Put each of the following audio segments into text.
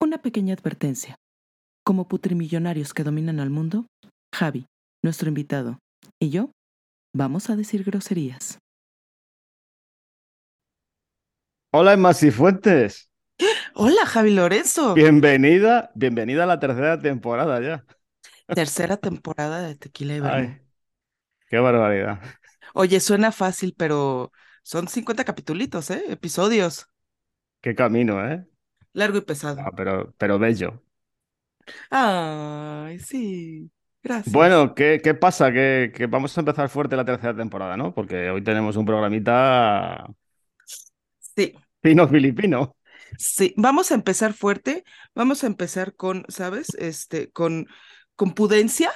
Una pequeña advertencia. Como putrimillonarios que dominan al mundo, Javi, nuestro invitado, y yo vamos a decir groserías. Hola, Emma Cifuentes. Hola, Javi Lorenzo. Bienvenida, bienvenida a la tercera temporada ya. Tercera temporada de Tequila y. Ay, qué barbaridad. Oye, suena fácil, pero son 50 capitulitos, ¿eh? Episodios. Qué camino, ¿eh? Largo y pesado. Ah, pero, pero bello. Ay, sí. Gracias. Bueno, ¿qué, qué pasa? Que, que vamos a empezar fuerte la tercera temporada, ¿no? Porque hoy tenemos un programita Sí, fino filipino. sí. Vamos a empezar fuerte. Vamos a empezar con, ¿sabes? Este, con, con pudencia.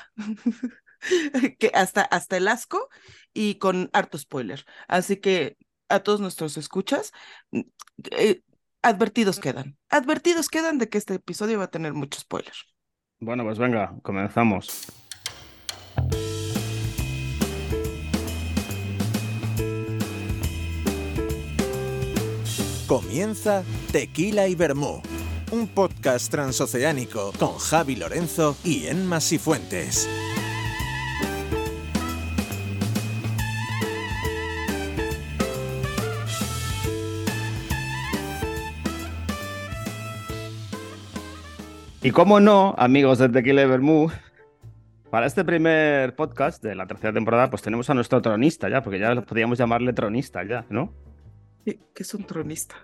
que hasta, hasta el asco y con harto spoiler. Así que a todos nuestros escuchas, mm, eh, advertidos quedan. Advertidos quedan de que este episodio va a tener mucho spoiler. Bueno, pues venga, comenzamos. Comienza Tequila y Vermú, un podcast transoceánico con Javi Lorenzo y Enma Sifuentes. Y cómo no, amigos de Tequila y para este primer podcast de la tercera temporada, pues tenemos a nuestro tronista ya, porque ya podríamos llamarle tronista ya, ¿no? ¿Qué, qué es un tronista?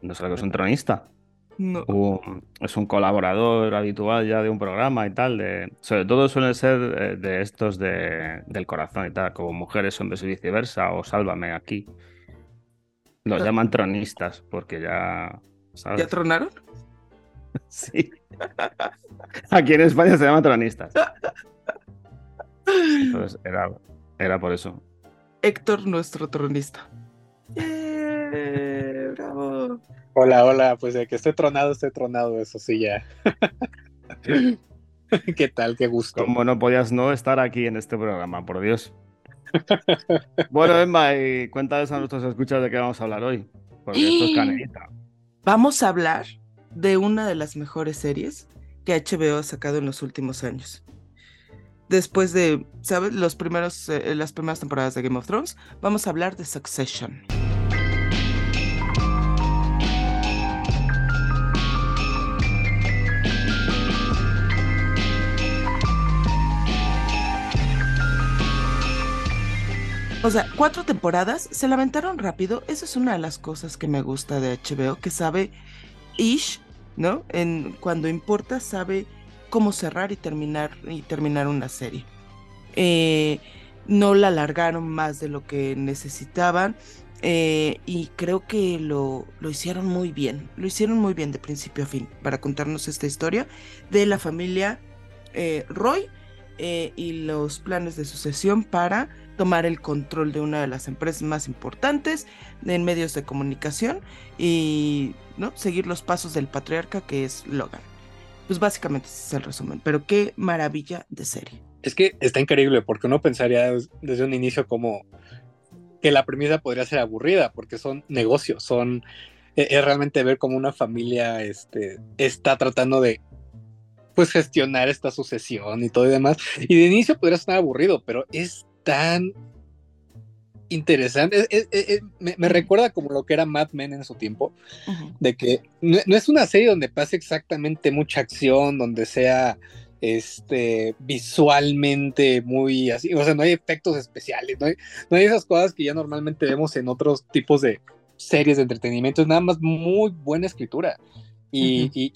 No sé lo que es un tronista. No. un- es un colaborador habitual ya de un programa y tal. De, sobre todo suelen ser eh, de estos de, del corazón y tal, como mujeres, hombres y viceversa, o sálvame aquí. Los llaman tronistas, porque ya. ¿sabes? ¿Ya tronaron? Sí. Aquí en España se llaman tronistas. Entonces era, era por eso. Héctor, nuestro tronista. ¡Eh! ¡Bravo! Hola, hola, pues de que esté tronado, esté tronado, eso sí ya. ¿Qué tal? Qué gusto. Como no podías no estar aquí en este programa, por Dios. Bueno, Emma, y cuéntales a nuestros escuchas de qué vamos a hablar hoy. Porque esto es canelita. Vamos a hablar de una de las mejores series que HBO ha sacado en los últimos años. Después de, ¿sabes? Los primeros, eh, las primeras temporadas de Game of Thrones, vamos a hablar de Succession. O sea, cuatro temporadas, se lamentaron rápido. Esa es una de las cosas que me gusta de HBO, que sabe ish, ¿no? En cuando importa sabe cómo cerrar y terminar y terminar una serie. Eh, no la alargaron más de lo que necesitaban eh, y creo que lo, lo hicieron muy bien. Lo hicieron muy bien de principio a fin para contarnos esta historia de la familia eh, Roy eh, y los planes de sucesión para tomar el control de una de las empresas más importantes en medios de comunicación y ¿no? seguir los pasos del patriarca que es Logan. Pues básicamente ese es el resumen, pero qué maravilla de serie. Es que está increíble porque uno pensaría des- desde un inicio como que la premisa podría ser aburrida porque son negocios, son e- es realmente ver cómo una familia este, está tratando de pues gestionar esta sucesión y todo y demás. Y de inicio podría sonar aburrido, pero es tan interesante. Es- es- es- es- me, me recuerda como lo que era Mad Men en su tiempo, de que no, no es una serie donde pase exactamente mucha acción, donde sea este visualmente muy así, o sea, no hay efectos especiales, no hay, no hay esas cosas que ya normalmente vemos en otros tipos de series de entretenimiento, es nada más muy buena escritura. Y, y-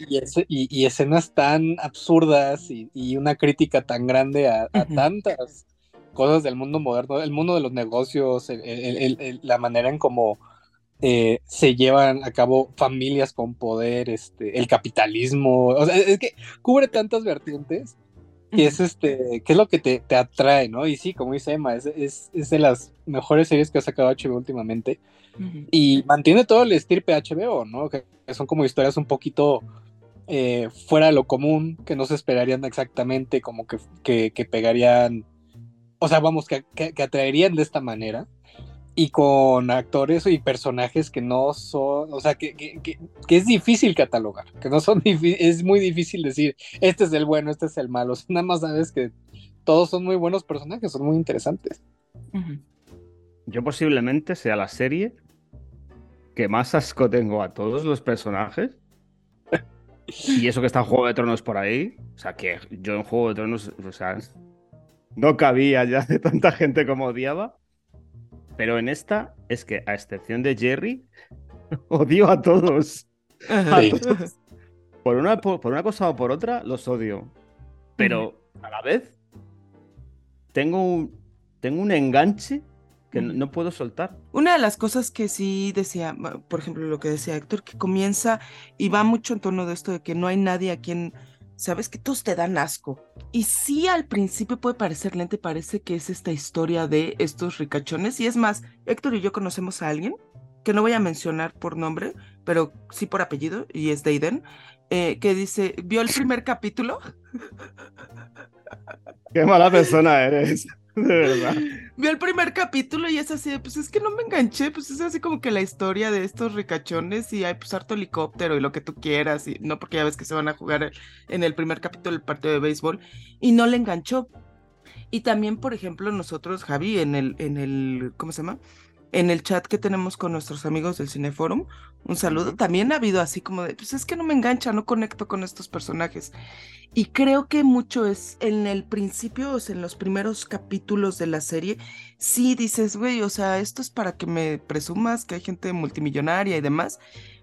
y y- escenas tan absurdas y, una crítica tan grande a, tantas cosas del mundo moderno, el mundo de los negocios, el- el- el- el- la manera en cómo eh, se llevan a cabo familias con poder, este, el capitalismo, o sea, es que cubre tantas vertientes que es este, que es lo que te, te atrae, ¿no? Y sí, como dice Emma, es, es, es de las mejores series que ha sacado HBO últimamente y mantiene todo el estirpe HBO, ¿no? Que, que son como historias un poquito eh, fuera de lo común, que no se esperarían exactamente, como que, que, que pegarían, o sea, vamos, que, que, que atraerían de esta manera. Y con actores y personajes que no son, o sea, que, que, que, es difícil catalogar, que no son, es muy difícil decir, este es el bueno, este es el malo, nada más sabes que todos son muy buenos personajes, son muy interesantes. Yo posiblemente sea la serie que más asco tengo a todos los personajes. y eso que está en Juego de Tronos por ahí. O sea, que yo en Juego de Tronos, o sea, no cabía ya de tanta gente como odiaba. Pero en esta es que, a excepción de Jerry, odio a todos. Por, una, por, una cosa o por otra, los odio. Pero a la vez, tengo un, tengo un enganche que no puedo soltar. Una de las cosas que sí decía, por ejemplo, lo que decía Héctor, que comienza y va mucho en torno de esto de que no hay nadie a quien, sabes, que todos te dan asco. Y sí al principio puede parecer lente, parece que es esta historia de estos ricachones. Y es más, Héctor y yo conocemos a alguien, que no voy a mencionar por nombre, pero sí por apellido, y es Deiden, eh, que dice, ¿vio el primer capítulo? Qué mala persona eres. De verdad. Vi el primer capítulo y es así, pues es que no me enganché, pues es así como que la historia de estos ricachones y hay pues harto helicóptero y lo que tú quieras, y no porque ya ves que se van a jugar en el primer capítulo del partido de béisbol y no le enganchó. Y también, por ejemplo, nosotros, Javi, en el, en el, ¿cómo se llama? En el chat que tenemos con nuestros amigos del Cineforum, un saludo, también ha habido así como de, pues es que no me engancha, no conecto con estos personajes. Y creo que mucho es en el principio, o sea, en los primeros capítulos de la serie, sí dices, güey, o sea, esto es para que me presumas que hay gente multimillonaria y demás,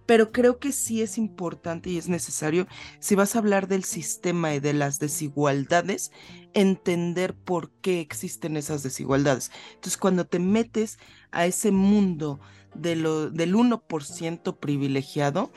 pero creo que sí es importante y es necesario, si vas a hablar del sistema y de las desigualdades, entender por qué existen esas desigualdades. Entonces, cuando te metes a ese mundo de lo, del 1% privilegiado,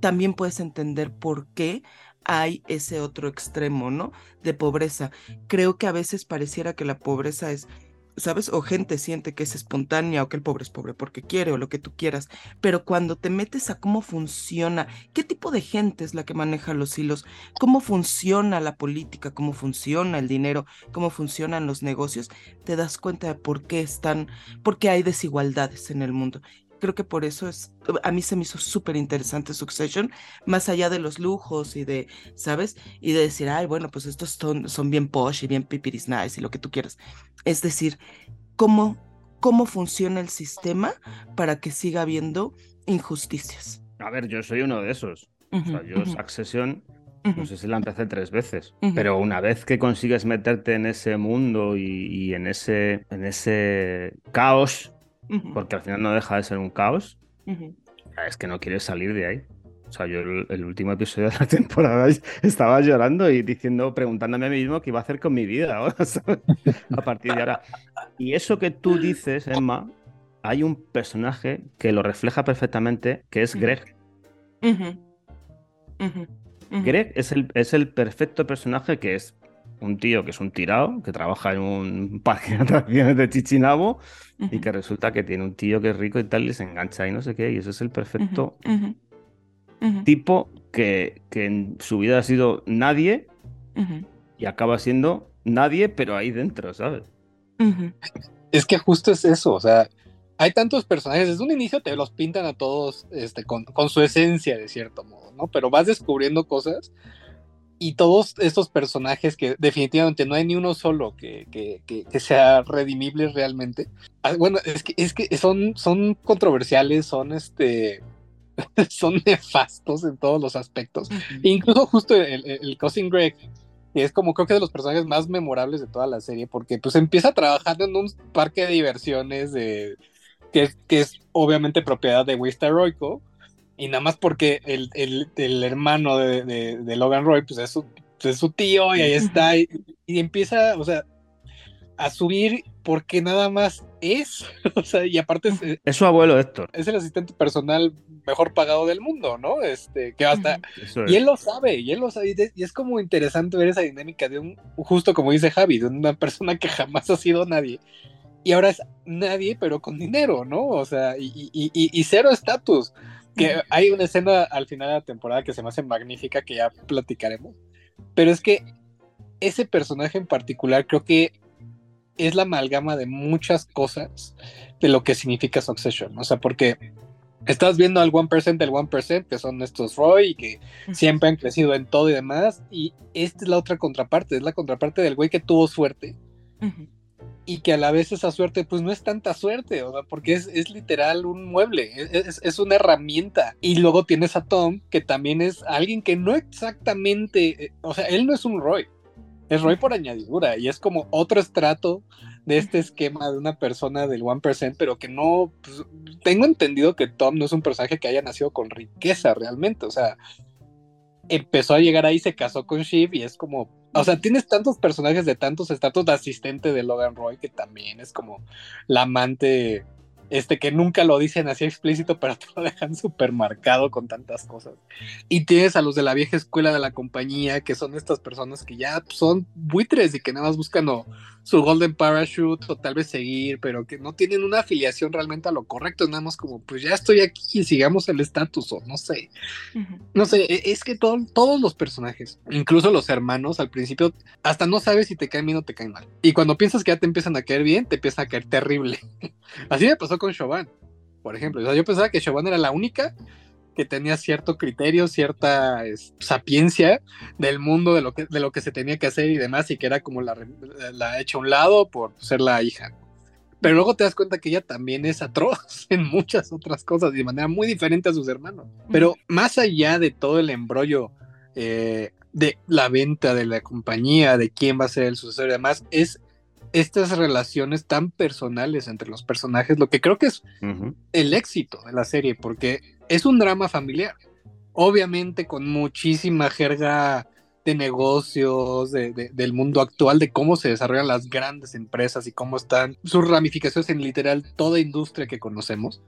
también puedes entender por qué hay ese otro extremo, ¿no? De pobreza. Creo que a veces pareciera que la pobreza es ¿sabes? O gente siente que es espontánea o que el pobre es pobre porque quiere o lo que tú quieras, pero cuando te metes a cómo funciona, qué tipo de gente es la que maneja los hilos, cómo funciona la política, cómo funciona el dinero, cómo funcionan los negocios, te das cuenta de por qué están, por qué hay desigualdades en el mundo creo que por eso es, a mí se me hizo súper interesante Succession, más allá de los lujos y de, ¿sabes? Y de decir, ay, bueno, pues estos son, son bien posh y bien pipiris nice y lo que tú quieras. Es decir, cómo, cómo funciona el sistema para que siga habiendo injusticias. A ver, yo soy uno de esos. o sea, yo Succession no sé si la empecé tres veces, pero una vez que consigues meterte en ese mundo y, y, en, ese, en ese caos porque al final no deja de ser un caos. Es que no quieres salir de ahí. O sea, yo el, último episodio de la temporada estaba llorando y diciendo, preguntándome a mí mismo qué iba a hacer con mi vida ahora, A partir de ahora. Y eso que tú dices, Emma, hay un personaje que lo refleja perfectamente, que es Greg. Greg es el, es el perfecto personaje que es un tío que es un tirado, que trabaja en un parque de atracciones de Chichinabo y que resulta que tiene un tío que es rico y tal y se engancha y no sé qué. Y ese es el perfecto tipo que, que, en su vida ha sido nadie y acaba siendo nadie, pero ahí dentro, ¿sabes? Es que justo es eso, o sea, hay tantos personajes, desde un inicio te los pintan a todos este, con, con su esencia, de cierto modo, ¿no? Pero vas descubriendo cosas y todos estos personajes que definitivamente no hay ni uno solo que, que, sea redimible realmente. Ah, bueno, es que, es que son, son controversiales, son este son nefastos en todos los aspectos. Incluso justo el, el, Cousin Greg, que es como creo que de los personajes más memorables de toda la serie, porque pues empieza trabajando en un parque de diversiones de, que, que es obviamente propiedad de Wista Royco y nada más porque el, el, hermano de, de, Logan Roy, pues es su, es su tío y ahí está, y, empieza, o sea, a subir porque nada más es, o sea, y aparte es, es su abuelo Héctor. Es el asistente personal mejor pagado del mundo, ¿no? Este, que hasta, y él lo sabe, y él lo sabe, y es como interesante ver esa dinámica de un, justo como dice Javi, de una persona que jamás ha sido nadie, y ahora es nadie, pero con dinero, ¿no? O sea, y, y, y cero estatus que hay una escena al final de la temporada que se me hace magnífica que ya platicaremos. Pero es que ese personaje en particular creo que es la amalgama de muchas cosas de lo que significa Succession. O sea, porque estás viendo al 1% del 1%, que son estos Roy, y que siempre han crecido en todo y demás, y esta es la otra contraparte, es la contraparte del güey que tuvo suerte. Y que a la vez esa suerte, pues no es tanta suerte, o porque es, es literal un mueble, es, es, una herramienta. Y luego tienes a Tom, que también es alguien que no exactamente, eh, o sea, él no es un Roy, es Roy por añadidura, y es como otro estrato de este esquema de una persona del 1%, pero que no, pues, tengo entendido que Tom no es un personaje que haya nacido con riqueza realmente, o sea, empezó a llegar ahí, se casó con Shiv y es como, o sea, tienes tantos personajes de tantos estatus de asistente de Logan Roy que también es como la amante este que nunca lo dicen así explícito, pero te lo dejan súper marcado con tantas cosas. Y tienes a los de la vieja escuela de la compañía, que son estas personas que ya son buitres y que nada más buscan su golden parachute o tal vez seguir, pero que no tienen una afiliación realmente a lo correcto, nada más como, pues ya estoy aquí y sigamos el estatus o no sé. No sé, e, es que todos los personajes, incluso los hermanos, al principio hasta no sabes si te caen bien o te caen mal. Y cuando piensas que ya te empiezan a caer bien, te empieza a caer terrible. Así me pasó con Chauvin, por ejemplo. yo pensaba que Chauvin era la única que tenía cierto criterio, cierta sapiencia del mundo, de lo, que, de lo que se tenía que hacer y demás, y que era como la, la hecha a un lado por ser la hija. Pero luego te das cuenta que ella también es atroz en muchas otras cosas y de manera muy diferente a sus hermanos. Pero más allá de todo el embrollo eh, de la venta de la compañía, de quién va a ser el sucesor y demás, es estas relaciones tan personales entre los personajes, lo que creo que es el éxito de la serie, porque es un drama familiar, obviamente con muchísima jerga de negocios, del mundo actual, de cómo se desarrollan las grandes empresas y cómo están sus ramificaciones en literal toda industria que conocemos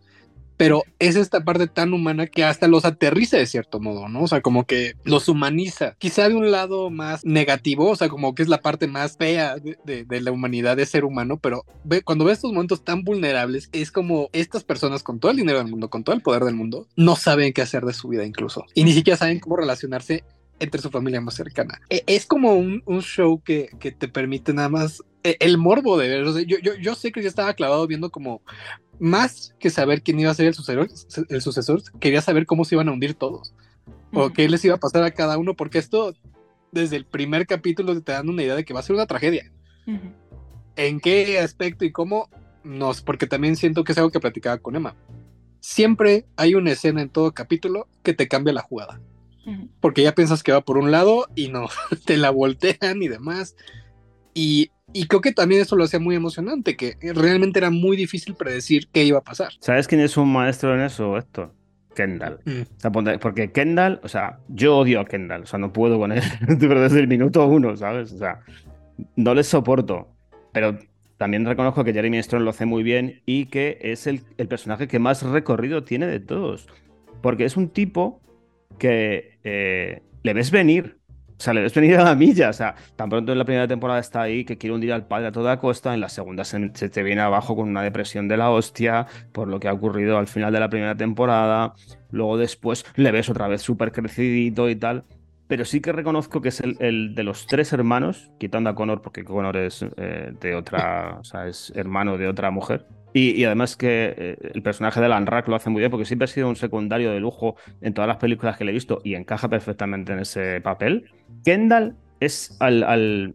pero es esta parte tan humana que hasta los aterriza de cierto modo, ¿no? O sea, como que los humaniza. Quizá de un lado más negativo, o sea, como que es la parte más fea de, la humanidad de ser humano, pero cuando ves estos momentos tan vulnerables, es como estas personas con todo el dinero del mundo, con todo el poder del mundo, no saben qué hacer de su vida incluso. Y ni siquiera saben cómo relacionarse entre su familia más cercana. E, es como un, show que, te permite nada más el morbo de ver. yo, yo, yo sé que ya estaba clavado viendo como más que saber quién iba a ser el sucesor, el sucesor quería saber cómo se iban a hundir todos. O qué les iba a pasar a cada uno, porque esto, desde el primer capítulo, te dan una idea de que va a ser una tragedia. ¿En qué aspecto y cómo? No, porque también siento que es algo que platicaba con Emma. Siempre hay una escena en todo capítulo que te cambia la jugada. Porque ya piensas que va por un lado y no, te la voltean y demás. Y y creo que también eso lo hacía muy emocionante, que realmente era muy difícil predecir qué iba a pasar. ¿Sabes quién es un maestro en eso, Héctor? Kendall. Mm. porque Kendall, o sea, yo odio a Kendall, o sea, no puedo con él desde el minuto uno, ¿sabes? O sea, no les soporto. Pero también reconozco que Jeremy Strong lo hace muy bien y que es el, el personaje que más recorrido tiene de todos. Porque es un tipo que eh, le ves venir. O sea, le ves venir a la milla. O sea, tan pronto en la primera temporada está ahí que quiere hundir al padre a toda costa. En la segunda se, te viene abajo con una depresión de la hostia por lo que ha ocurrido al final de la primera temporada. Luego después le ves otra vez súper crecidito y tal. Pero sí que reconozco que es el, de los tres hermanos, quitando a Connor, porque Connor es eh, de otra, o sea, es hermano de otra mujer. Y, además que eh, el personaje de Lanrak lo hace muy bien porque siempre ha sido un secundario de lujo en todas las películas que le he visto y encaja perfectamente en ese papel. Kendall es al,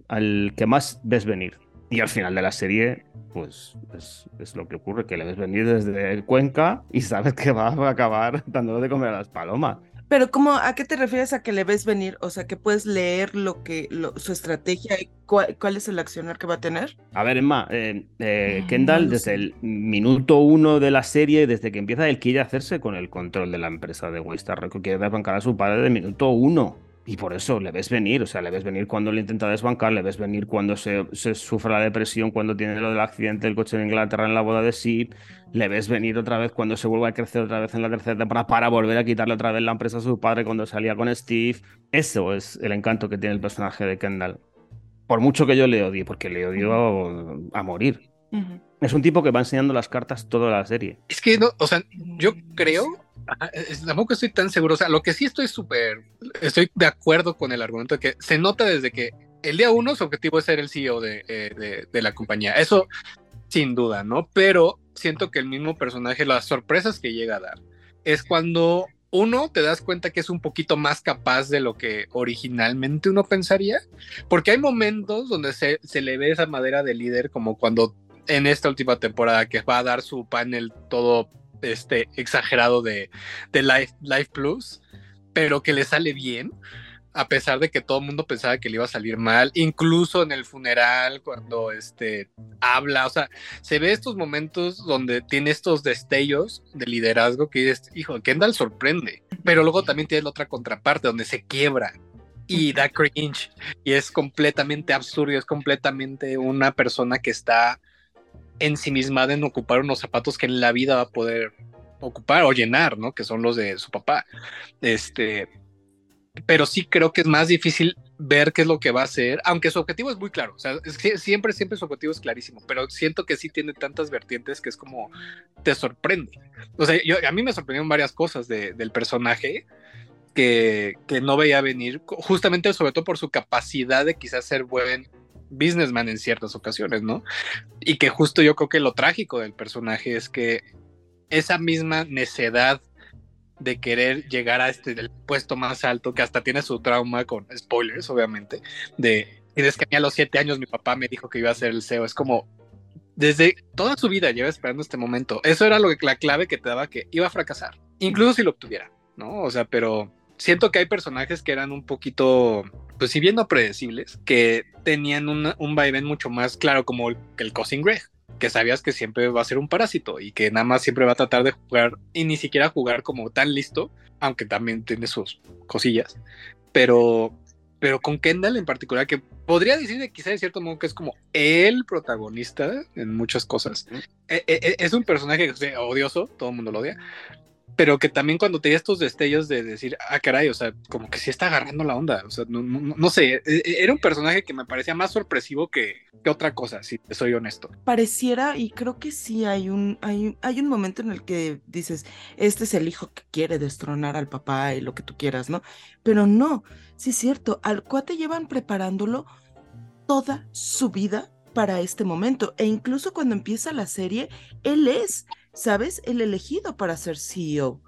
al, que más ves venir. Y al final de la serie, pues es, lo que ocurre, que le ves venir desde Cuenca y sabes que va a acabar dándole de comer a las palomas. Pero ¿cómo, ¿a qué te refieres a que le ves venir? O sea, que puedes leer lo que, su estrategia y cuál, es el accionar que va a tener. A ver, Emma, eh, eh, Kendall, desde el minuto uno de la serie, desde que empieza, él quiere hacerse con el control de la empresa de Waystar quiere desbancar a su padre de minuto uno. Y por eso le ves venir, o sea, le ves venir cuando le intenta desbancar, le ves venir cuando se, sufre la depresión, cuando tiene lo del accidente del coche en Inglaterra en la boda de Sid, le ves venir otra vez cuando se vuelve a crecer otra vez en la tercera temporada para volver a quitarle otra vez la empresa a su padre cuando salía con Steve. Eso es el encanto que tiene el personaje de Kendall. Por mucho que yo le odie, porque le odio a morir. Es un tipo que va enseñando las cartas toda la serie. Es que, no, o sea, yo creo tampoco estoy tan seguro. O sea, lo que sí estoy súper, estoy de acuerdo con el argumento de que se nota desde que el día uno su objetivo es ser el CEO eh, de, de, la compañía. Eso sin duda, ¿no? Pero siento que el mismo personaje, las sorpresas que llega a dar, es cuando uno te das cuenta que es un poquito más capaz de lo que originalmente uno pensaría, porque hay momentos donde se, se le ve esa madera de líder, como cuando en esta última temporada que va a dar su panel todo este exagerado de, de Life, Life Plus, pero que le sale bien a pesar de que todo el mundo pensaba que le iba a salir mal, incluso en el funeral, cuando este, habla, o sea, se ve estos momentos donde tiene estos destellos de liderazgo que es, hijo, Kendall sorprende, pero luego también tiene la otra contraparte donde se quiebra y da cringe y es completamente absurdo, es completamente una persona que está ensimismada en ocupar unos zapatos que en la vida va a poder ocupar o llenar, ¿no? Que son los de su papá. Este, pero sí creo que es más difícil ver qué es lo que va a hacer, aunque su objetivo es muy claro, o sea, siempre, siempre su objetivo es clarísimo, pero siento que sí tiene tantas vertientes que es como te sorprende. O sea, yo, a mí me sorprendieron varias cosas del personaje que, que no veía venir, justamente sobre todo por su capacidad de quizás ser buen businessman en ciertas ocasiones, ¿no? Y que justo yo creo que lo trágico del personaje es que esa misma necedad de querer llegar a este puesto más alto, que hasta tiene su trauma con spoilers, obviamente, de tienes que a a los siete años mi papá me dijo que iba a ser el CEO. Es como desde toda su vida lleva esperando este momento. Eso era lo que la clave que te daba que iba a fracasar, incluso si lo obtuviera, ¿no? O sea, pero siento que hay personajes que eran un poquito, pues si bien no predecibles, que tenían un vaivén mucho más claro como el, el Cousin Greg que sabías que siempre va a ser un parásito y que nada más siempre va a tratar de jugar y ni siquiera jugar como tan listo, aunque también tiene sus cosillas. Pero, pero con Kendall en particular, que podría decir de quizá de cierto modo que es como el protagonista en muchas cosas. E, e, e, es un personaje odioso, todo el mundo lo odia, pero que también cuando tenía estos destellos de decir, ah, caray, o sea, como que sí está agarrando la onda, o sea, no, no, sé, e, e, era un personaje que me parecía más sorpresivo que, que, otra cosa, si soy honesto. Pareciera, y creo que sí hay un, hay, hay un momento en el que dices, este es el hijo que quiere destronar al papá y lo que tú quieras, ¿no? Pero no, sí es cierto, al cuate llevan preparándolo toda su vida para este momento, e incluso cuando empieza la serie, él es ¿sabes? El elegido para ser CEO.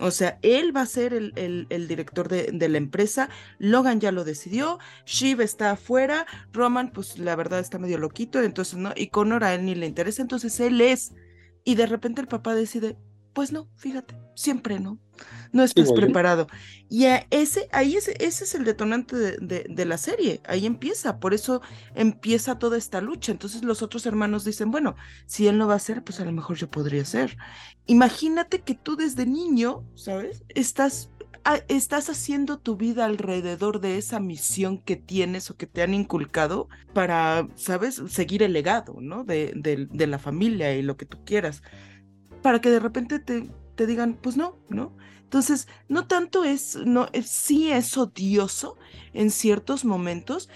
O sea, él va a ser el, el, director de, la empresa. Logan ya lo decidió. Shiv está afuera. Roman, pues la verdad está medio loquito. Entonces, ¿no? Y Connor a él ni le interesa. Entonces él es. Y de repente el papá decide, pues no, fíjate, siempre no. No estás preparado. Y ese, ahí ese, ese es el detonante de, de, la serie. Ahí empieza. Por eso empieza toda esta lucha. Entonces los otros hermanos dicen, bueno, si él no va a ser, pues a lo mejor yo podría ser. Imagínate que tú desde niño, ¿sabes? Estás estás haciendo tu vida alrededor de esa misión que tienes o que te han inculcado para, ¿sabes?, seguir el legado, ¿no? De, de, la familia y lo que tú quieras para que de repente te, te digan, pues no, ¿no? Entonces, no tanto es, no, sí es odioso en ciertos momentos,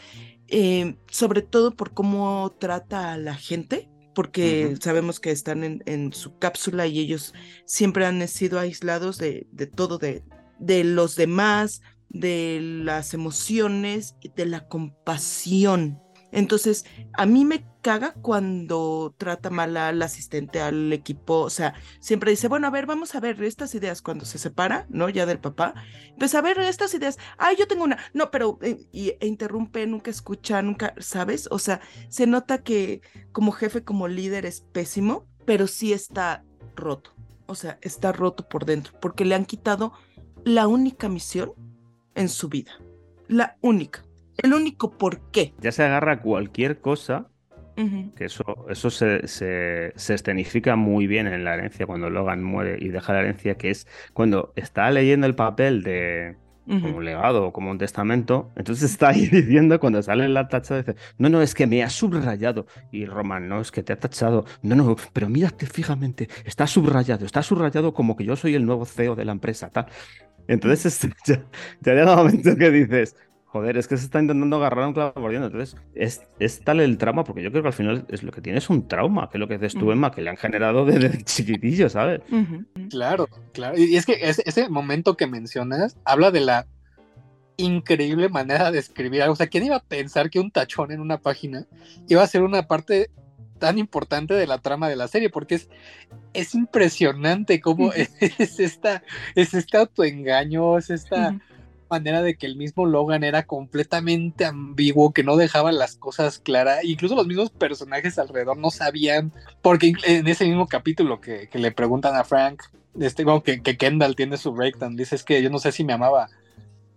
eh, sobre todo por cómo trata a la gente, porque sabemos que están en, en, su cápsula y ellos siempre han sido aislados de, de todo, de, de los demás, de las emociones, de la compasión. Entonces, a mí me caga cuando trata mal al asistente, al equipo, o sea, siempre dice, bueno, a ver, vamos a ver estas ideas cuando se separa, ¿no? Ya del papá, pues a ver estas ideas, ay, yo tengo una, no, pero, eh, y, e interrumpe, nunca escucha, nunca, ¿sabes? O sea, se nota que como jefe, como líder es pésimo, pero sí está roto, o sea, está roto por dentro, porque le han quitado la única misión en su vida, la única el único por qué. Ya se agarra a cualquier cosa, que eso, eso se, se, escenifica muy bien en la herencia cuando Logan muere y deja la herencia, que es cuando está leyendo el papel de, como un legado o como un testamento. Entonces está ahí diciendo cuando sale la tacha, dice, no, no, es que me ha subrayado. Y Roman, no, es que te ha tachado. No, no, pero mírate fijamente, está subrayado, está subrayado como que yo soy el nuevo CEO de la empresa, tal. Entonces ya, ya llega un momento que dices, Joder, es que se está intentando agarrar un clavo mordiendo. Entonces, es, es, tal el trauma, porque yo creo que al final es lo que tiene es un trauma, que es lo que dices tú, Emma, que le han generado desde chiquitillo, ¿sabes? Claro, claro. Y es que ese, momento que mencionas habla de la increíble manera de escribir algo. O sea, ¿quién iba a pensar que un tachón en una página iba a ser una parte tan importante de la trama de la serie, porque es, es impresionante cómo es, esta, es este autoengaño, es esta manera de que el mismo Logan era completamente ambiguo, que no dejaba las cosas claras, incluso los mismos personajes alrededor no sabían, porque en ese mismo capítulo que, le preguntan a Frank, este, que, que, Kendall tiene su breakdown, dice es que yo no sé si me amaba,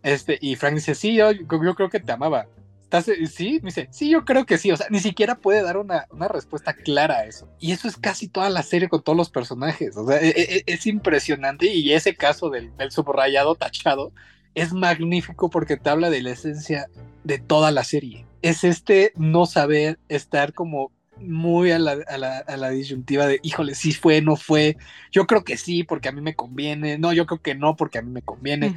este, y Frank dice, sí, yo, yo creo que te amaba. ¿Estás, sí, me dice, sí, yo creo que sí, o sea, ni siquiera puede dar una, una, respuesta clara a eso. Y eso es casi toda la serie con todos los personajes, o sea, es, e, es impresionante y ese caso del subrayado tachado es magnífico porque te habla de la esencia de toda la serie. Es este no saber estar como muy a la, a la, a la disyuntiva de, híjole, sí fue, no fue, yo creo que sí porque a mí me conviene, no, yo creo que no porque a mí me conviene.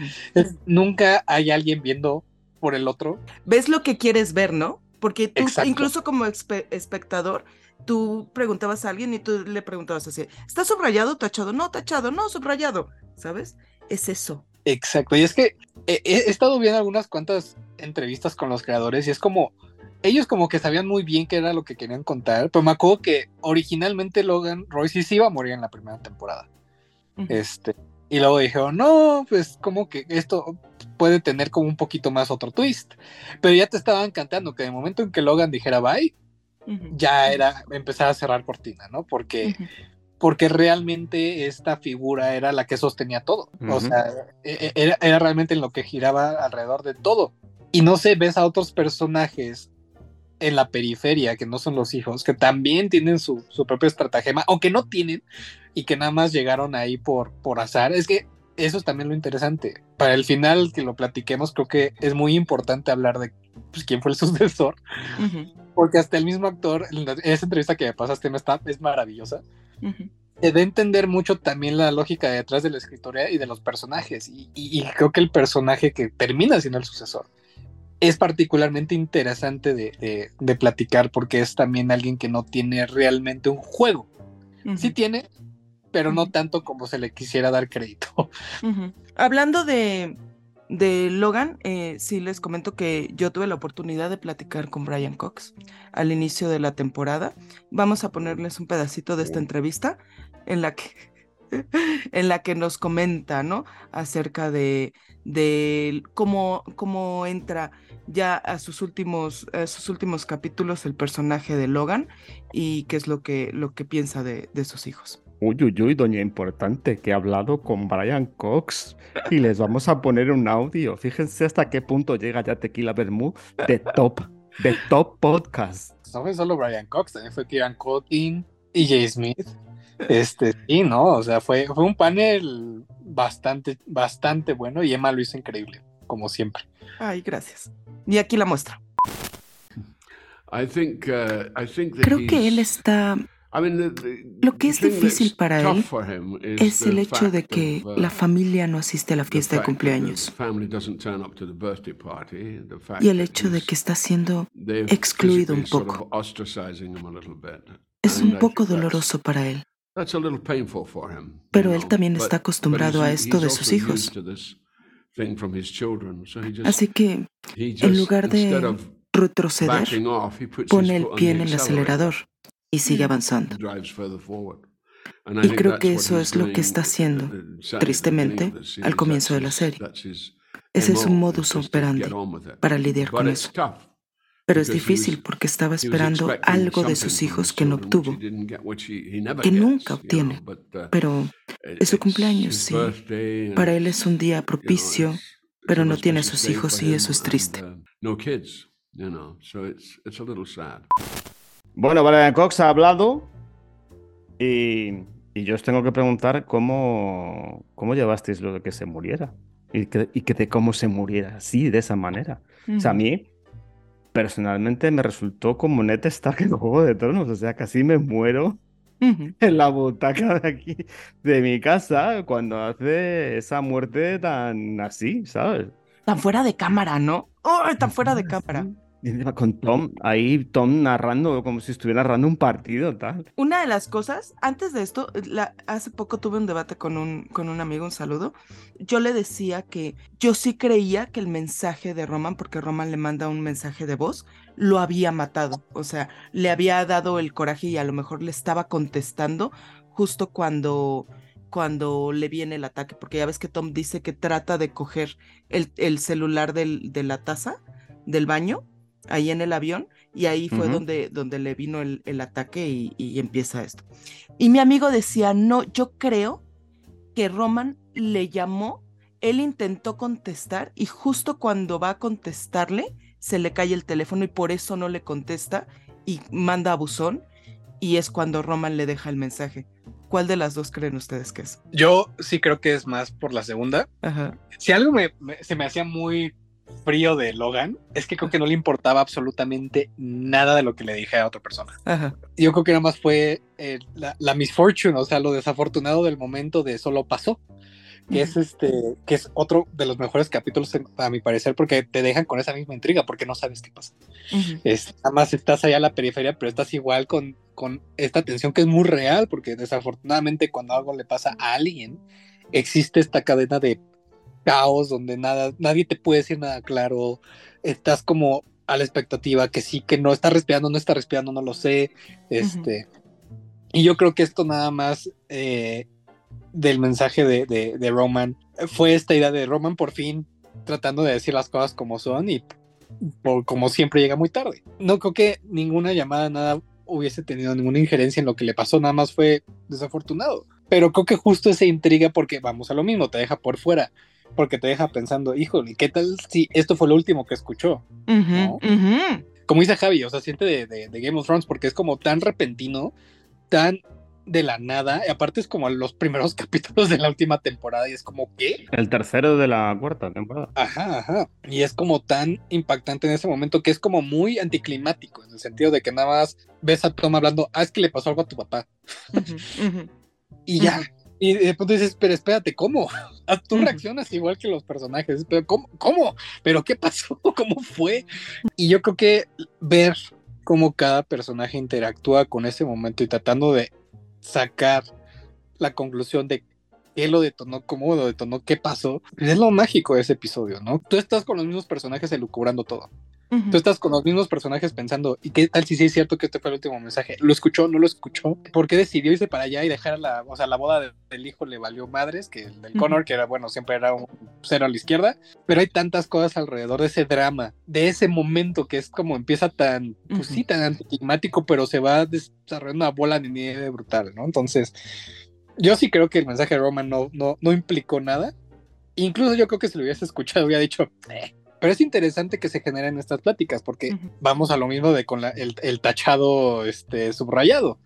nunca hay alguien viendo por el otro. Ves lo que quieres ver, ¿no? Porque tú, incluso como espectador, tú preguntabas a alguien y tú le preguntabas así, ¿está subrayado, tachado? No, tachado, no, subrayado, ¿sabes? Es eso. Exacto, y es que he, estado viendo algunas cuantas entrevistas con los creadores y es como, ellos como que sabían muy bien qué era lo que querían contar, pero me acuerdo que originalmente Logan Royce sí iba a morir en la primera temporada. Este, y luego dijeron, no, pues como que esto puede tener como un poquito más otro twist. Pero ya te estaban cantando que de momento en que Logan dijera bye, ya era empezar a cerrar cortina, ¿no? Porque porque realmente esta figura era la que sostenía todo. O sea, e, e, era, realmente en lo que giraba alrededor de todo. Y no sé, ves a otros personajes en la periferia, que no son los hijos, que también tienen su, su propio estratagema, aunque no tienen, y que nada más llegaron ahí por, por azar. Es que eso es también lo interesante. Para el final que lo platiquemos, creo que es muy importante hablar de pues, quién fue el sucesor. Porque hasta el mismo actor, en esa entrevista que me pasaste, está, es maravillosa. Se da a entender mucho también la lógica detrás de la escritoria y de los personajes. Y, creo que el personaje que termina siendo el sucesor es particularmente interesante de, de, platicar porque es también alguien que no tiene realmente un juego. Sí tiene, pero no tanto como se le quisiera dar crédito. Hablando de, de Logan, eh, sí les comento que yo tuve la oportunidad de platicar con Brian Cox al inicio de la temporada. Vamos a ponerles un pedacito de esta entrevista en la que, en la que nos comenta, ¿no? Acerca de, de cómo, cómo entra ya a sus últimos, a sus últimos capítulos el personaje de Logan y qué es lo que, lo que piensa de, de sus hijos. Uy, uy, uy, doña importante, que he hablado con Brian Cox y les vamos a poner un audio. Fíjense hasta qué punto llega ya Tequila Bermú de top, de top podcast. No fue solo Brian Cox, también fue Kieran Cotting y Jay Smith. Este, sí, no, o sea, fue, fue un panel bastante, bastante bueno y Emma lo hizo increíble, como siempre. Ay, gracias. Y aquí la muestra. Uh, Creo que él está lo que es difícil para él es el hecho de que la familia no asiste a la fiesta de cumpleaños y el hecho de que está siendo excluido un poco. Es un poco doloroso para él. Pero él también está acostumbrado a esto de sus hijos. Así que, en lugar de retroceder, pone el pie en el acelerador y sigue avanzando. Y creo que eso es lo que está haciendo, tristemente, al comienzo de la serie. Ese es un modus operandi para lidiar con eso. Pero es difícil porque estaba esperando algo de sus hijos que no obtuvo, que nunca obtiene. Pero es su cumpleaños, sí. Para él es un día propicio, pero no tiene a sus hijos y eso es triste. Bueno, Brian Cox ha hablado y, yo os tengo que preguntar cómo, cómo llevasteis lo de que se muriera y que, y que de cómo se muriera así, de esa manera. O sea, a mí personalmente me resultó como Ned Stark en Juego de Tronos, o sea, casi me muero en la butaca de aquí de mi casa cuando hace esa muerte tan así, ¿sabes? Tan fuera de cámara, ¿no? ¡Oh, tan fuera de cámara! con Tom, ahí Tom narrando como si estuviera narrando un partido, tal. Una de las cosas, antes de esto, hace poco tuve un debate con un, con un amigo, un saludo. Yo le decía que yo sí creía que el mensaje de Roman, porque Roman le manda un mensaje de voz, lo había matado. O sea, le había dado el coraje y a lo mejor le estaba contestando justo cuando cuando le viene el ataque, porque ya ves que Tom dice que trata de coger el, el celular del, de la taza del baño ahí en el avión y ahí fue donde, donde le vino el, el ataque y, empieza esto. Y mi amigo decía, no, yo creo que Roman le llamó, él intentó contestar y justo cuando va a contestarle, se le cae el teléfono y por eso no le contesta y manda a buzón y es cuando Roman le deja el mensaje. ¿Cuál de las dos creen ustedes que es? Yo sí creo que es más por la segunda. Si algo se me hacía muy frío de Logan es que creo que no le importaba absolutamente nada de lo que le dije a otra persona. Yo creo que nada más fue eh, la, misfortune, o sea, lo desafortunado del momento de solo pasó. Que es este, que es otro de los mejores capítulos a mi parecer, porque te dejan con esa misma intriga, porque no sabes qué pasa. es, nada más estás allá a la periferia, pero estás igual con, con esta tensión que es muy real, porque desafortunadamente cuando algo le pasa a alguien, existe esta cadena de caos donde nada, nadie te puede decir nada claro, estás como a la expectativa que sí, que no está respirando, no está respirando, no lo sé, este, y yo creo que esto nada más eh, del mensaje de, de, Roman fue esta idea de Roman por fin tratando de decir las cosas como son y por, como siempre llega muy tarde. No creo que ninguna llamada, nada hubiese tenido ninguna injerencia en lo que le pasó, nada más fue desafortunado. Pero creo que justo esa intriga, porque vamos a lo mismo, te deja por fuera porque te deja pensando, híjole, ¿qué tal si esto fue lo último que escuchó? Como dice Javi, o sea, siente de, Game of Thrones porque es como tan repentino, tan de la nada, y aparte es como los primeros capítulos de la última temporada y es como, ¿qué? El tercero de la cuarta temporada. Ajá, ajá. Y es como tan impactante en ese momento que es como muy anticlimático, en el sentido de que nada más ves a Tom hablando, ah, es que le pasó algo a tu papá. y ya, y después dices, pero espérate, ¿cómo? Ah, tú reaccionas igual que los personajes, pero ¿cómo? ¿Cómo? ¿Pero qué pasó? ¿Cómo fue? Y yo creo que ver cómo cada personaje interactúa con ese momento y tratando de sacar la conclusión de qué lo detonó, cómo lo detonó, qué pasó, es lo mágico de ese episodio, ¿no? Tú estás con los mismos personajes elucubrando todo. Tú estás con los mismos personajes pensando, ¿y qué tal si sí es cierto que este fue el último mensaje? ¿Lo escuchó? ¿No lo escuchó? ¿Por qué decidió irse para allá y dejar la, o sea, la boda del hijo le valió madres, que el del Connor, que era, bueno, siempre era un cero a la izquierda, pero hay tantas cosas alrededor de ese drama, de ese momento que es como empieza tan, pues sí, tan anticlimático, pero se va desarrollando una bola de nieve brutal, ¿no? Entonces, yo sí creo que el mensaje de Roman no, no, no implicó nada. Incluso yo creo que si lo hubiese escuchado, hubiera dicho, eh, pero es interesante que se generen estas pláticas porque vamos a lo mismo de con el, tachado este, subrayado.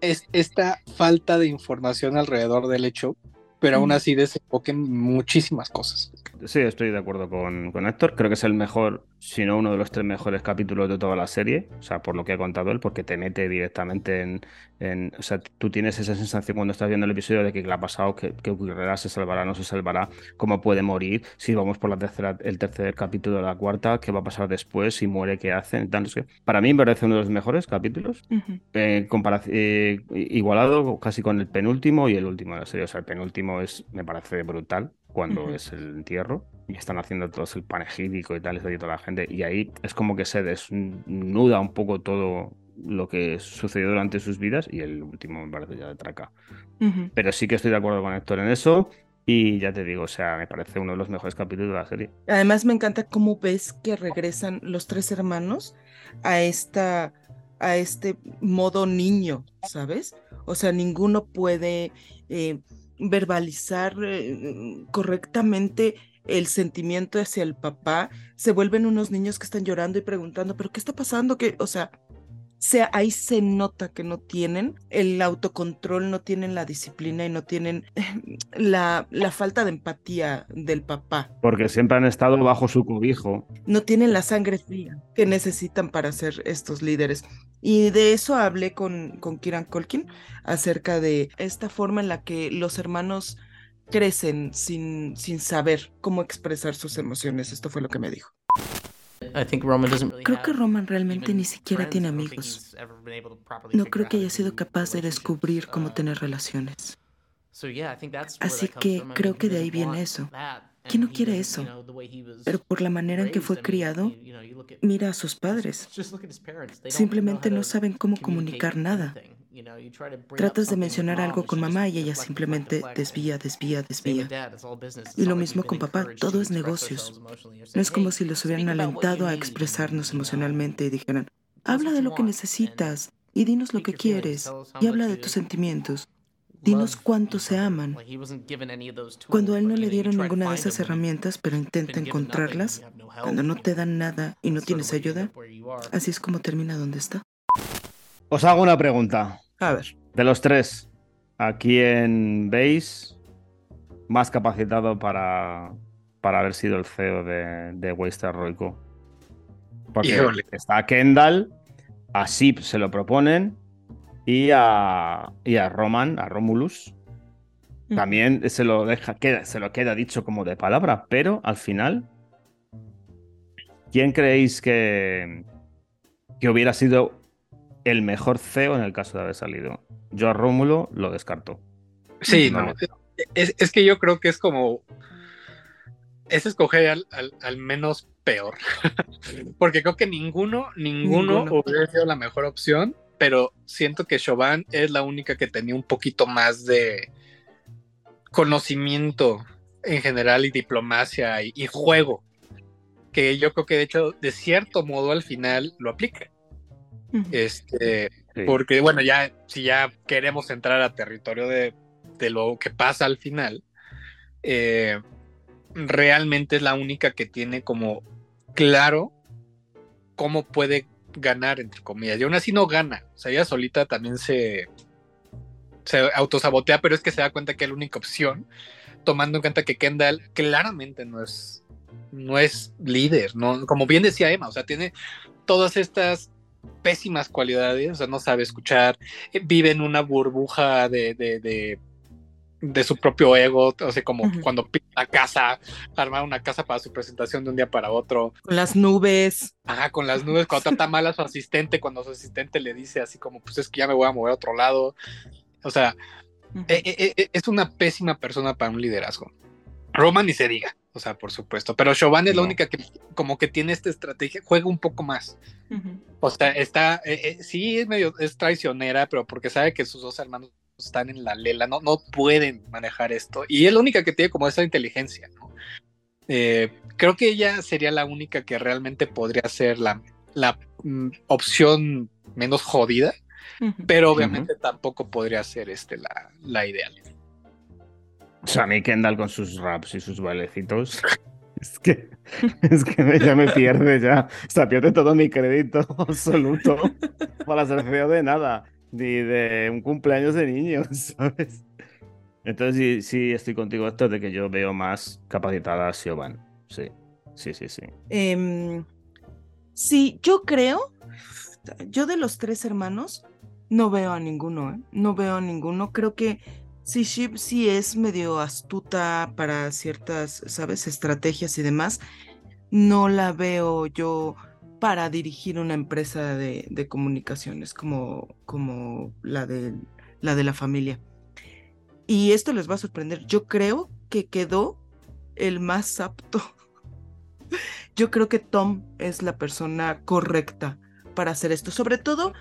Es esta falta de información alrededor del hecho, pero aún así desemboquen muchísimas cosas. Sí, estoy de acuerdo con, con Héctor. Creo que es el mejor sino uno de los tres mejores capítulos de toda la serie, o sea, por lo que ha contado él, porque te mete directamente en, o sea, tú tienes esa sensación cuando estás viendo el episodio de que qué le ha pasado, qué, ocurrirá, se salvará, no se salvará, cómo puede morir, si vamos por la tercera, el tercer capítulo de la cuarta, qué va a pasar después, si muere, qué hace, para mí me parece uno de los mejores capítulos, eh, eh, igualado casi con el penúltimo y el último de la serie, o sea, el penúltimo es, me parece brutal, cuando es el entierro y están haciendo todo el panegírico y tal, está ahí toda la gente y ahí es como que se desnuda un poco todo lo que sucedió durante sus vidas y el último me parece ya de traca. Pero sí que estoy de acuerdo con Héctor en eso y ya te digo, o sea, me parece uno de los mejores capítulos de la serie. Además me encanta cómo ves que regresan los tres hermanos a esta a este modo niño, ¿sabes? O sea, ninguno puede eh, verbalizar eh, correctamente el sentimiento hacia el papá, se vuelven unos niños que están llorando y preguntando, pero ¿qué está pasando? que O sea, sea, ahí se nota que no tienen el autocontrol, no tienen la disciplina y no tienen la, la, falta de empatía del papá. Porque siempre han estado bajo su cobijo. No tienen la sangre fría que necesitan para ser estos líderes. Y de eso hablé con, con Kiran Colkin acerca de esta forma en la que los hermanos crecen sin, sin saber cómo expresar sus emociones. Esto fue lo que me dijo. Creo que Roman realmente ni siquiera tiene amigos. No creo que haya sido capaz de descubrir cómo tener relaciones. Así que creo que de ahí viene eso. ¿Quién no quiere eso? Pero por la manera en que fue criado, mira a sus padres. Simplemente no saben cómo comunicar nada. Tratas de mencionar algo con mamá y ella simplemente desvía, desvía, desvía. Y lo mismo con papá, todo es negocios. No es como si los hubieran alentado a expresarnos emocionalmente y dijeran, habla de lo que necesitas y dinos lo que quieres y habla de tus sentimientos. Dinos cuánto se aman. Cuando a él no le dieron ninguna de esas herramientas, pero intenta encontrarlas, cuando no te dan nada y no tienes ayuda, así es como termina donde está. Os hago una pregunta. A ver. De los tres, ¿a quién veis más capacitado para, para haber sido el CEO de, de Waster Roico? Porque está Kendall, a Sip se lo proponen y a, y a Roman, a Romulus. También se lo deja, queda, se lo queda dicho como de palabra, pero al final, ¿quién creéis que, que hubiera sido el mejor CEO en el caso de haber salido. Yo a Rómulo lo descarto. Sí, no. Es, que yo creo que es como. Es escoger al, menos peor. Porque creo que ninguno, ninguno, hubiera sido la mejor opción. Pero siento que Chauvin es la única que tenía un poquito más de conocimiento en general y diplomacia y, y juego. Que yo creo que de hecho, de cierto modo, al final lo aplica. Este, porque bueno, ya si ya queremos entrar a territorio de, lo que pasa al final, eh, realmente es la única que tiene como claro cómo puede ganar, entre comillas. Y aún así no gana. O sea, ella solita también se, se autosabotea, pero es que se da cuenta que es la única opción, tomando en cuenta que Kendall claramente no es, no es líder, ¿no? Como bien decía Emma, o sea, tiene todas estas pésimas cualidades, o sea, no sabe escuchar, eh, vive en una burbuja de, de, de, su propio ego, o sea, como cuando pide una casa, armar una casa para su presentación de un día para otro. Con las nubes. Ajá, con las nubes, cuando trata mal a su asistente, cuando su asistente le dice así como, pues es que ya me voy a mover a otro lado. O sea, eh, eh, es una pésima persona para un liderazgo. Roma ni se diga, o sea, por supuesto. Pero Chauvin es la única que como que tiene esta estrategia, juega un poco más. O sea, está, eh, eh, sí es medio, es traicionera, pero porque sabe que sus dos hermanos están en la lela, no, no pueden manejar esto. Y es la única que tiene como esa inteligencia, ¿no? Eh, creo que ella sería la única que realmente podría ser la, la mm, opción menos jodida, pero obviamente tampoco podría ser este, la, la ideal. O sea, a mí Kendall con sus raps y sus bailecitos. Es que, es que ya me pierde ya. O sea, pierde todo mi crédito absoluto para ser feo de nada. Ni de un cumpleaños de niños, ¿sabes? Entonces sí, sí estoy contigo esto de que yo veo más capacitada a Siobhan. Sí, sí, sí, sí. Em, sí, yo creo, yo de los tres hermanos, no veo a ninguno, ¿eh? No veo a ninguno. Creo que Sí, Ship sí es medio astuta para ciertas, ¿sabes? Estrategias y demás. No la veo yo para dirigir una empresa de, comunicaciones como, como la, de, la de la familia. Y esto les va a sorprender. Yo creo que quedó el más apto. Yo creo que Tom es la persona correcta para hacer esto. Sobre todo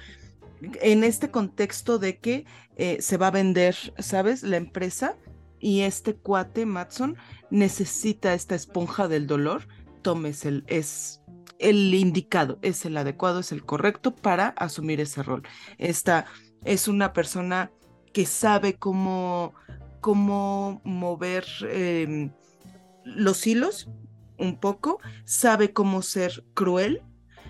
en este contexto de que eh, se va a vender, ¿sabes? La empresa y este cuate, Matson, necesita esta esponja del dolor. Tom es el, es el indicado, es el adecuado, es el correcto para asumir ese rol. Esta es una persona que sabe cómo, cómo mover em, los hilos un poco, sabe cómo ser cruel,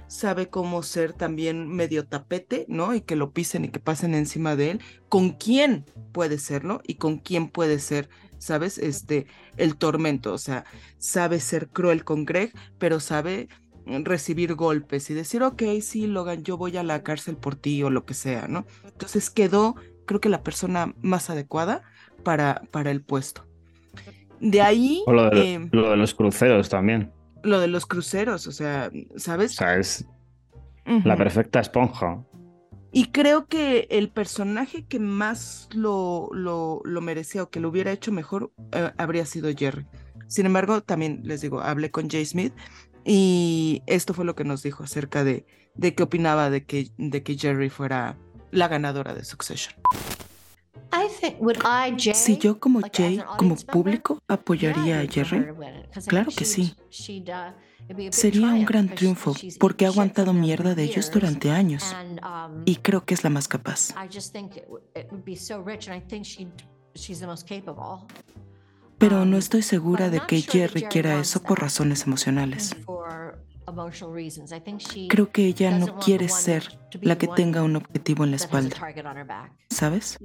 sabe cómo ser también medio tapete, ¿no? Y que lo pisen y que pasen encima de él. ¿Con quién puede serlo? Y con quién puede ser, ¿sabes? Este, el tormento. O sea, sabe ser cruel con Greg, pero sabe recibir golpes y decir, ok, sí, Logan, yo voy a la cárcel por ti o lo que sea, ¿no? Entonces quedó, creo que la persona más adecuada para, para el puesto. De ahí... O lo de, em, lo de los cruceros también. Lo de los cruceros, o sea, ¿sabes? O sea, es la perfecta esponja. Y creo que el personaje que más lo, lo, lo merecía o que lo hubiera hecho mejor eh, habría sido Jerry. Sin embargo, también les digo, hablé con Jay Smith y esto fue lo que nos dijo acerca de, de qué opinaba de que, de que Jerry fuera la ganadora de Succession. Si yo como Jay, como público, apoyaría a Jerry, claro que sí. Sería un gran triunfo porque ha aguantado mierda de ellos durante años um, y creo que es la más capaz. Pero no estoy segura de que Jerry quiera eso por razones emocionales. Creo que ella no quiere ser la que tenga un objetivo en la espalda. ¿Sabes?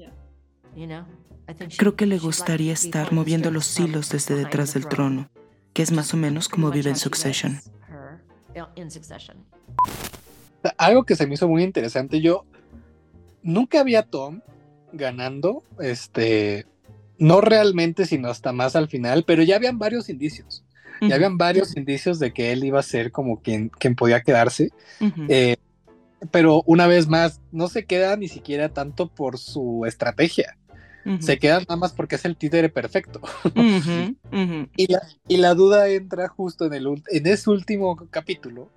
Creo que le gustaría estar moviendo los hilos desde detrás del trono, que es más o menos como vive en Succession. Algo que se me hizo muy interesante, yo nunca vi a Tom ganando, este, no realmente, sino hasta más al final, pero ya habían varios indicios. Ya habían varios indicios de que él iba a ser como quien, quien podía quedarse. Eh, pero una vez más, no se queda ni siquiera tanto por su estrategia. Se queda nada más porque es el títere perfecto. y, la, y, la, duda entra justo en, el, en ese último capítulo,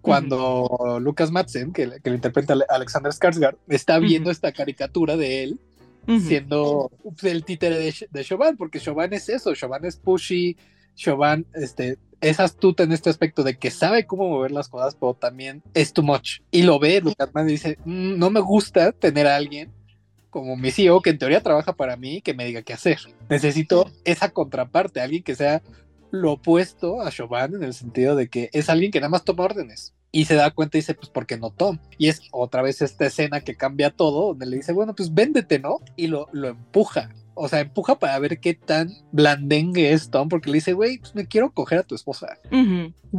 cuando Lucas Madsen, que, que, lo interpreta Alexander Skarsgård, está viendo esta caricatura de él siendo el títere de, de Chauvin, porque Chauvin es eso, Chauvin es pushy, Chauvin este, es astuta en este aspecto de que sabe cómo mover las cosas, pero también es too much. Y lo ve, Lucas Madsen dice, mm, no me gusta tener a alguien como mi CEO, que en teoría trabaja para mí, que me diga qué hacer. Necesito esa contraparte, alguien que sea lo opuesto a Chauvin en el sentido de que es alguien que nada más toma órdenes y se da cuenta y dice, pues, ¿por qué no Tom? Y es otra vez esta escena que cambia todo, donde le dice, bueno, pues véndete, ¿no? Y lo, lo empuja o sea, empuja para ver qué tan blandengue es Tom, porque le dice, güey, pues me quiero coger a tu esposa.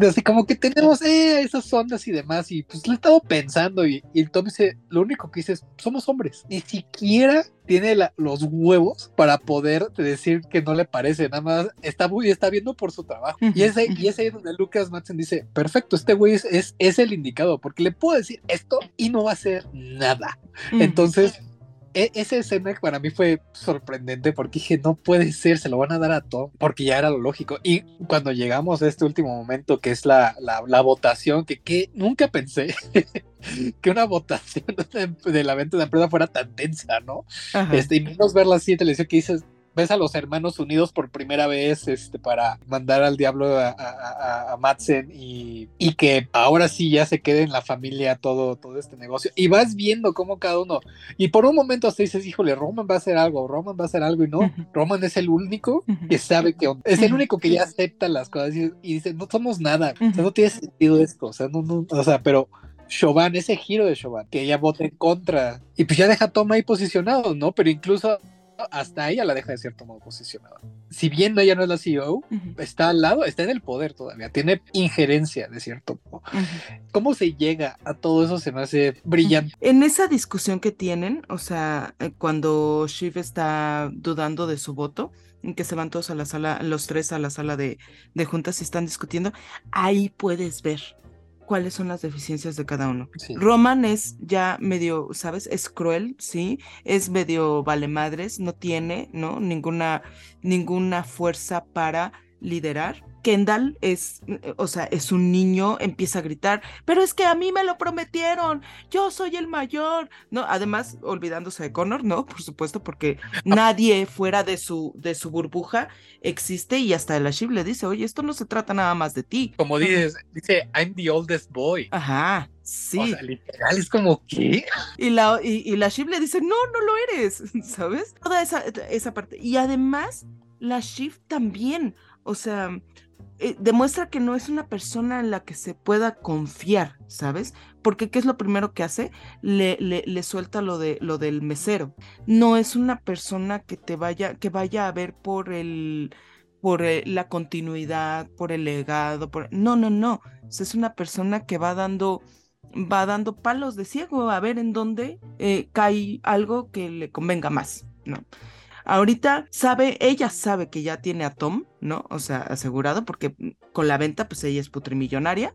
Así como que tenemos eh, esas ondas y demás, y pues le he estado pensando, y, y Tom dice, lo único que dice es, somos hombres, ni siquiera tiene los huevos para poder decir que no le parece, nada más está muy, está viendo por su trabajo. y, ese, y es ahí donde Lucas Madsen dice, perfecto, este güey es, es, es, el indicado, porque le puedo decir esto y no va a hacer nada. Entonces, e, esa escena para mí fue sorprendente porque dije, no puede ser, se lo van a dar a Tom, porque ya era lo lógico. Y cuando llegamos a este último momento, que es la, la, votación, que, que nunca pensé que una votación de, la venta de empresa fuera tan tensa, ¿no? Este, y menos verla así en televisión que dices, ves a los hermanos unidos por primera vez este, para mandar al diablo a, a, a Madsen y, y, que ahora sí ya se quede en la familia todo, todo este negocio. Y vas viendo cómo cada uno, y por un momento hasta dices, híjole, Roman va a hacer algo, Roman va a hacer algo, y no, Roman es el único que sabe que es el único que ya acepta las cosas y, dice, no somos nada, o sea, no tiene sentido esto, o sea, no, no, o sea, pero Chauvin, ese giro de Chauvin, que ella vota en contra, y pues ya deja a Tom ahí posicionado, ¿no? Pero incluso hasta ella la deja de cierto modo posicionada. Si bien ella no es la CEO, está al lado, está en el poder todavía, tiene injerencia de cierto modo. ¿Cómo se llega a todo eso? Se me hace brillante. En esa discusión que tienen, o sea, eh, cuando Shiv está dudando de su voto, en que se van todos a la sala, los tres a la sala de, de juntas y están discutiendo, ahí puedes ver cuáles son las deficiencias de cada uno. Roman es ya medio, ¿sabes? Es cruel, sí, es medio vale madres, no tiene, ¿no? Ninguna, ninguna fuerza para liderar. Kendall es, o sea, es un niño, empieza a gritar, pero es que a mí me lo prometieron, yo soy el mayor, ¿no? Además, olvidándose de Connor, ¿no? Por supuesto, porque nadie fuera de su, de su burbuja existe y hasta el Ashib le dice, oye, esto no se trata nada más de ti. Como dices, dice, I'm the oldest boy. Ajá, sí. O sea, literal, es como, ¿qué? Y la, y, la Shiv le dice, no, no lo eres, ¿sabes? Toda esa, esa parte. Y además, la Shiv también, o sea, eh, demuestra que no es una persona en la que se pueda confiar, ¿sabes? Porque ¿qué es lo primero que hace? Le, le, suelta lo, de, lo del mesero. No es una persona que te vaya, que vaya a ver por el por eh, la continuidad, por el legado, por... no, no, no. Es una persona que va dando va dando palos de ciego a ver en dónde eh, cae algo que le convenga más, ¿no? Ahorita sabe, ella sabe que ya tiene a Tom, ¿no? O sea, asegurado, porque con la venta, pues ella es putrimillonaria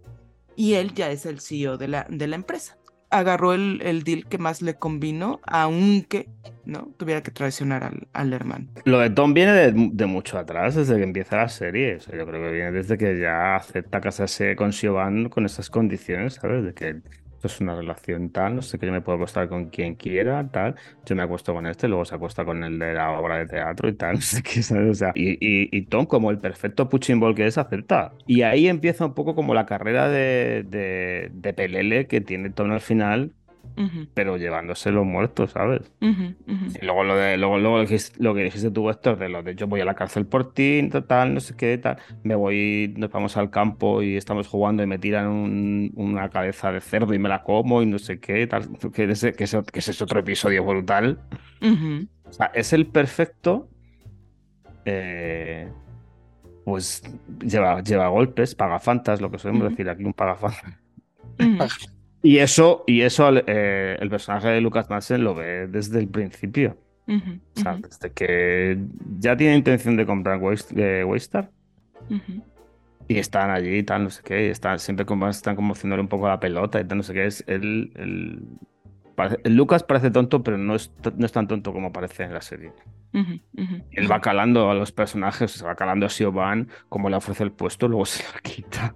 y él ya es el CEO de la, de la empresa agarró el, el, deal que más le convino, aunque no tuviera que traicionar al, al hermano. Lo de Tom viene de, mucho atrás, desde que empieza la serie. yo creo que viene desde que ya acepta casarse con Siobhan con esas condiciones, ¿sabes? De que es una relación tal, no sé que yo me puedo acostar con quien quiera, tal. Yo me acuesto con este, luego se acuesta con el de la obra de teatro y tal, no sé qué, ¿sabes? O sea, y, y, Tom, como el perfecto puchimbol que es, acepta. Y ahí empieza un poco como la carrera de, de, de Pelele que tiene Tom al final, pero llevándose los muertos, ¿sabes? Y luego lo de luego, luego lo que dijiste tú, Héctor, de lo de yo voy a la cárcel por ti, tal, no sé qué, tal, me voy, nos vamos al campo y estamos jugando y me tiran una cabeza de cerdo y me la como y no sé qué, tal, que, ese, que, ese, que ese es otro episodio brutal. O sea, es el perfecto. Eh, pues lleva, lleva golpes, pagafantas, lo que solemos decir aquí, un pagafantas. Y eso, y eso eh, el personaje de Lucas Madsen lo ve desde el principio. o sea, desde que ya tiene intención de comprar Waystar. Y están allí y tal, no sé qué. Y están, siempre como, están como haciéndole un poco la pelota y tal, no sé qué. Es el, el, Lucas parece tonto, pero no es, no es tan tonto como parece en la serie. Él va calando a los personajes, se va calando a Siobhan, como le ofrece el puesto, luego se lo quita.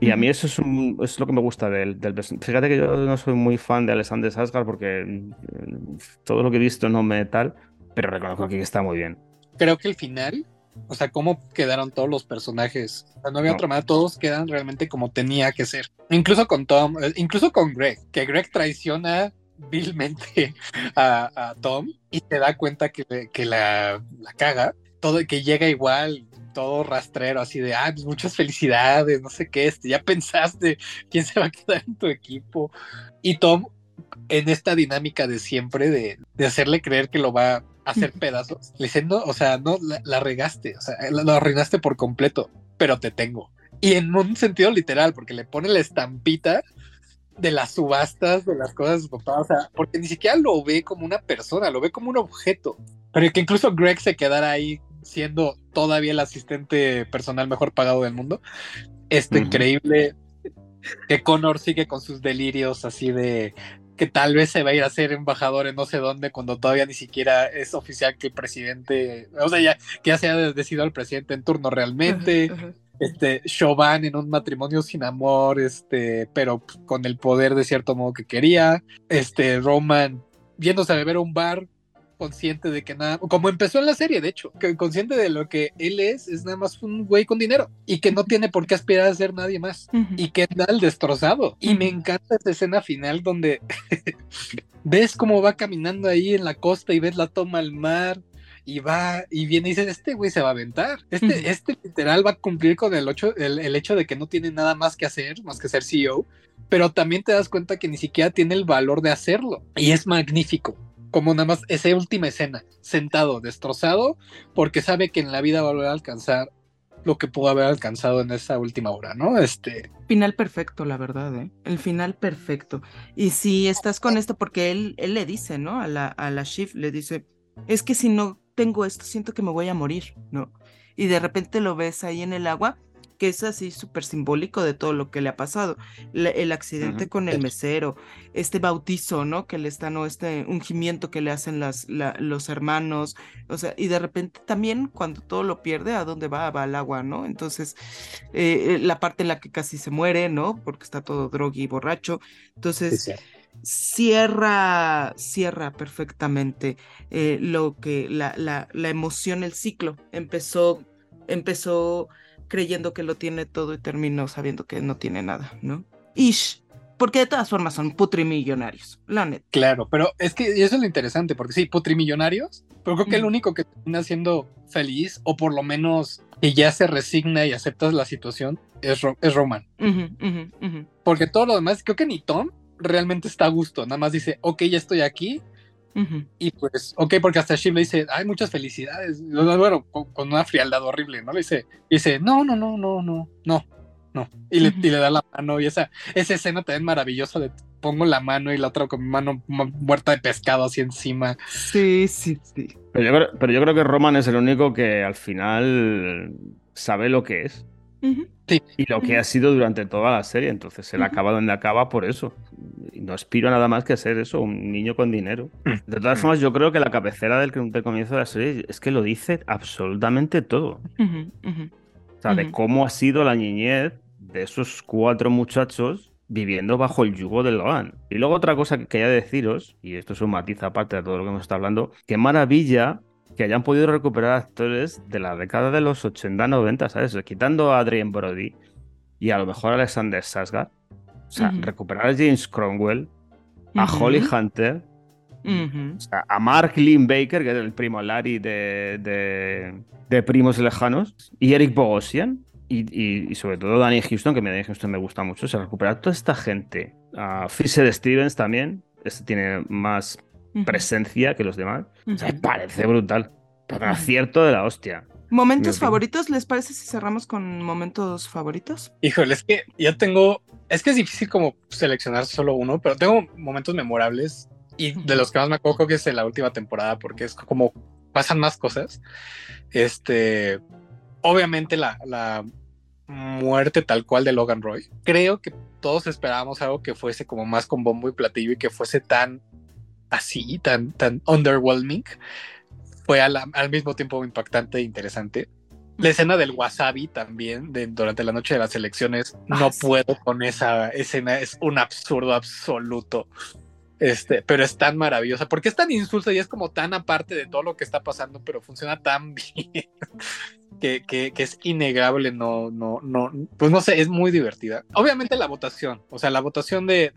Y a mí eso es, es lo que me gusta del, del, Fíjate que yo no soy muy fan de Alexander Sasgar porque mm, todo lo que he visto no me tal, pero reconozco que está muy bien. Creo que el final, o sea, cómo quedaron todos los personajes. no había otra manera, todos quedan realmente como tenía que ser. Incluso con Tom, eh, incluso con Greg, que Greg traiciona vilmente a, Tom y se da cuenta que, que la, la caga, todo que llega igual todo rastrero, así de, ah, pues muchas felicidades, no sé qué, este, ya pensaste quién se va a quedar en tu equipo. Y Tom, en esta dinámica de siempre, de, de hacerle creer que lo va a hacer pedazos, le diciendo, o sea, no, la, regaste, o sea, lo arruinaste por completo, pero te tengo. Y en un sentido literal, porque le pone la estampita de las subastas, de las cosas de papá, o sea, porque ni siquiera lo ve como una persona, lo ve como un objeto. Pero que incluso Greg se quedara ahí siendo todavía el asistente personal mejor pagado del mundo. Esto increíble que Connor sigue con sus delirios así de que tal vez se va a ir a ser embajador en no sé dónde cuando todavía ni siquiera es oficial que el presidente, o sea, ya, que ya se ha decidido el presidente en turno realmente. Este, Chauvin en un matrimonio sin amor, este, pero con el poder de cierto modo que quería. Este, Roman viéndose a beber un bar consciente de que nada, como empezó en la serie, de hecho, que consciente de lo que él es, es nada más un güey con dinero y que no tiene por qué aspirar a ser nadie más y que anda al destrozado. Y me encanta esa escena final donde ves cómo va caminando ahí en la costa y ves la toma al mar y va y viene y dice, este güey se va a aventar. Este, este literal va a cumplir con el, ocho, el, hecho de que no tiene nada más que hacer, más que ser CEO, pero también te das cuenta que ni siquiera tiene el valor de hacerlo. Y es magnífico como nada más esa última escena, sentado, destrozado, porque sabe que en la vida va a volver a alcanzar lo que pudo haber alcanzado en esa última hora, ¿no? Este. Final perfecto, la verdad, ¿eh? El final perfecto. Y si estás con esto, porque él, él le dice, ¿no? A la, a la Shift le dice, es que si no tengo esto, siento que me voy a morir, ¿no? Y de repente lo ves ahí en el agua que es así súper simbólico de todo lo que le ha pasado. el accidente con el mesero, este bautizo, ¿no? Que le están, o este ungimiento que le hacen las, los hermanos, o sea, y de repente también cuando todo lo pierde, ¿a dónde va? Va al agua, ¿no? Entonces, eh, eh, la parte en la que casi se muere, ¿no? Porque está todo drogui y borracho. Entonces... cierra, cierra perfectamente eh, lo que la, la, la, emoción, el ciclo empezó, empezó creyendo que lo tiene todo y terminó sabiendo que no tiene nada, ¿no? Ish, porque de todas formas son putrimillonarios, la neta. Claro, pero es que eso es lo interesante, porque sí, putrimillonarios, pero creo que el único que termina siendo feliz, o por lo menos que ya se resigna y acepta la situación, es, es Roman. porque todo lo demás, creo que ni Tom realmente está a gusto, nada más dice, ok, ya estoy aquí, y pues, ok, porque hasta Shiv le dice, hay muchas felicidades. Bueno, con, una frialdad horrible, ¿no? Le dice, dice, no, no, no, no, no, no, no. Y, le, da la mano y esa, esa escena también maravillosa de pongo la mano y la otra con mi mano muerta de pescado así encima. Sí, sí, sí. Pero yo, creo, pero yo creo que Roman es el único que al final sabe lo que es. Y lo que ha sido durante toda la serie. Entonces él acaba donde acaba por eso. Y no aspiro a nada más que ser eso, un niño con dinero. Mm. De todas mm. formas, yo creo que la cabecera del, comienzo de la serie es que lo dice absolutamente todo. o sea, de cómo ha sido la niñez de esos cuatro muchachos viviendo bajo el yugo de Logan. Y luego otra cosa que quería deciros, y esto es un matiz aparte de todo lo que hemos estado hablando, qué maravilla que hayan podido recuperar actores de la década de los 80-90, ¿sabes? Quitando a Adrian Brody y a lo mejor a Alexander Sasgard. O sea, recuperar a James Cromwell, a Holly Hunter, a Mark Lynn Baker, que es el primo Larry de, de, Primos Lejanos, y Eric Bogosian. Y, sobre todo Danny Houston, que me Danny Houston me gusta mucho. O sea, recuperar toda esta gente. A Fisher Stevens también. Este tiene más presencia que los demás. O sea, parece brutal. un acierto de la hostia. ¿Momentos favoritos? ¿Les parece si cerramos con momentos favoritos? Híjole, es que yo tengo. Es que es difícil como seleccionar solo uno, pero tengo momentos memorables y de los que más me acuerdo que es en la última temporada, porque es como pasan más cosas. Este. Obviamente la, la muerte tal cual de Logan Roy. Creo que todos esperábamos algo que fuese como más con bombo y platillo y que fuese tan así, tan, tan underwhelming, fue al, mismo tiempo impactante e interesante. La escena del wasabi también, de, durante la noche de las elecciones, no ah, puedo con esa escena, es un absurdo absoluto. Este, pero es tan maravillosa, porque es tan insulsa y es como tan aparte de todo lo que está pasando, pero funciona tan bien que, que, es innegable, no, no, no, pues no sé, es muy divertida. Obviamente la votación, o sea, la votación de,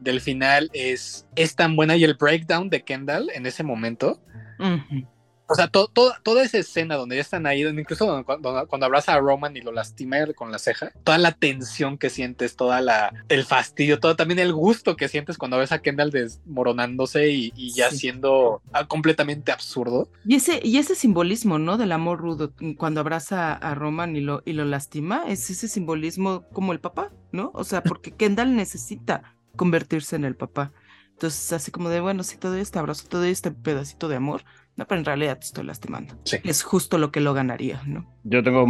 del final es, es tan buena y el breakdown de Kendall en ese momento. O sea, toda esa escena donde ya están ahí, incluso cuando, cuando, abraza a Roman y lo lastima con la ceja, toda la tensión que sientes, toda la el fastidio, todo también el gusto que sientes cuando ves a Kendall desmoronándose y, ya siendo completamente absurdo. Y ese, y ese simbolismo, ¿no? Del amor rudo, cuando abraza a Roman y lo, y lo lastima, es ese simbolismo como el papá, ¿no? O sea, porque Kendall necesita convertirse en el papá. Entonces, así como de, bueno, si todo este abrazo, todo este pedacito de amor, no, pero en realidad te estoy lastimando. Es justo lo que lo ganaría, ¿no? Yo tengo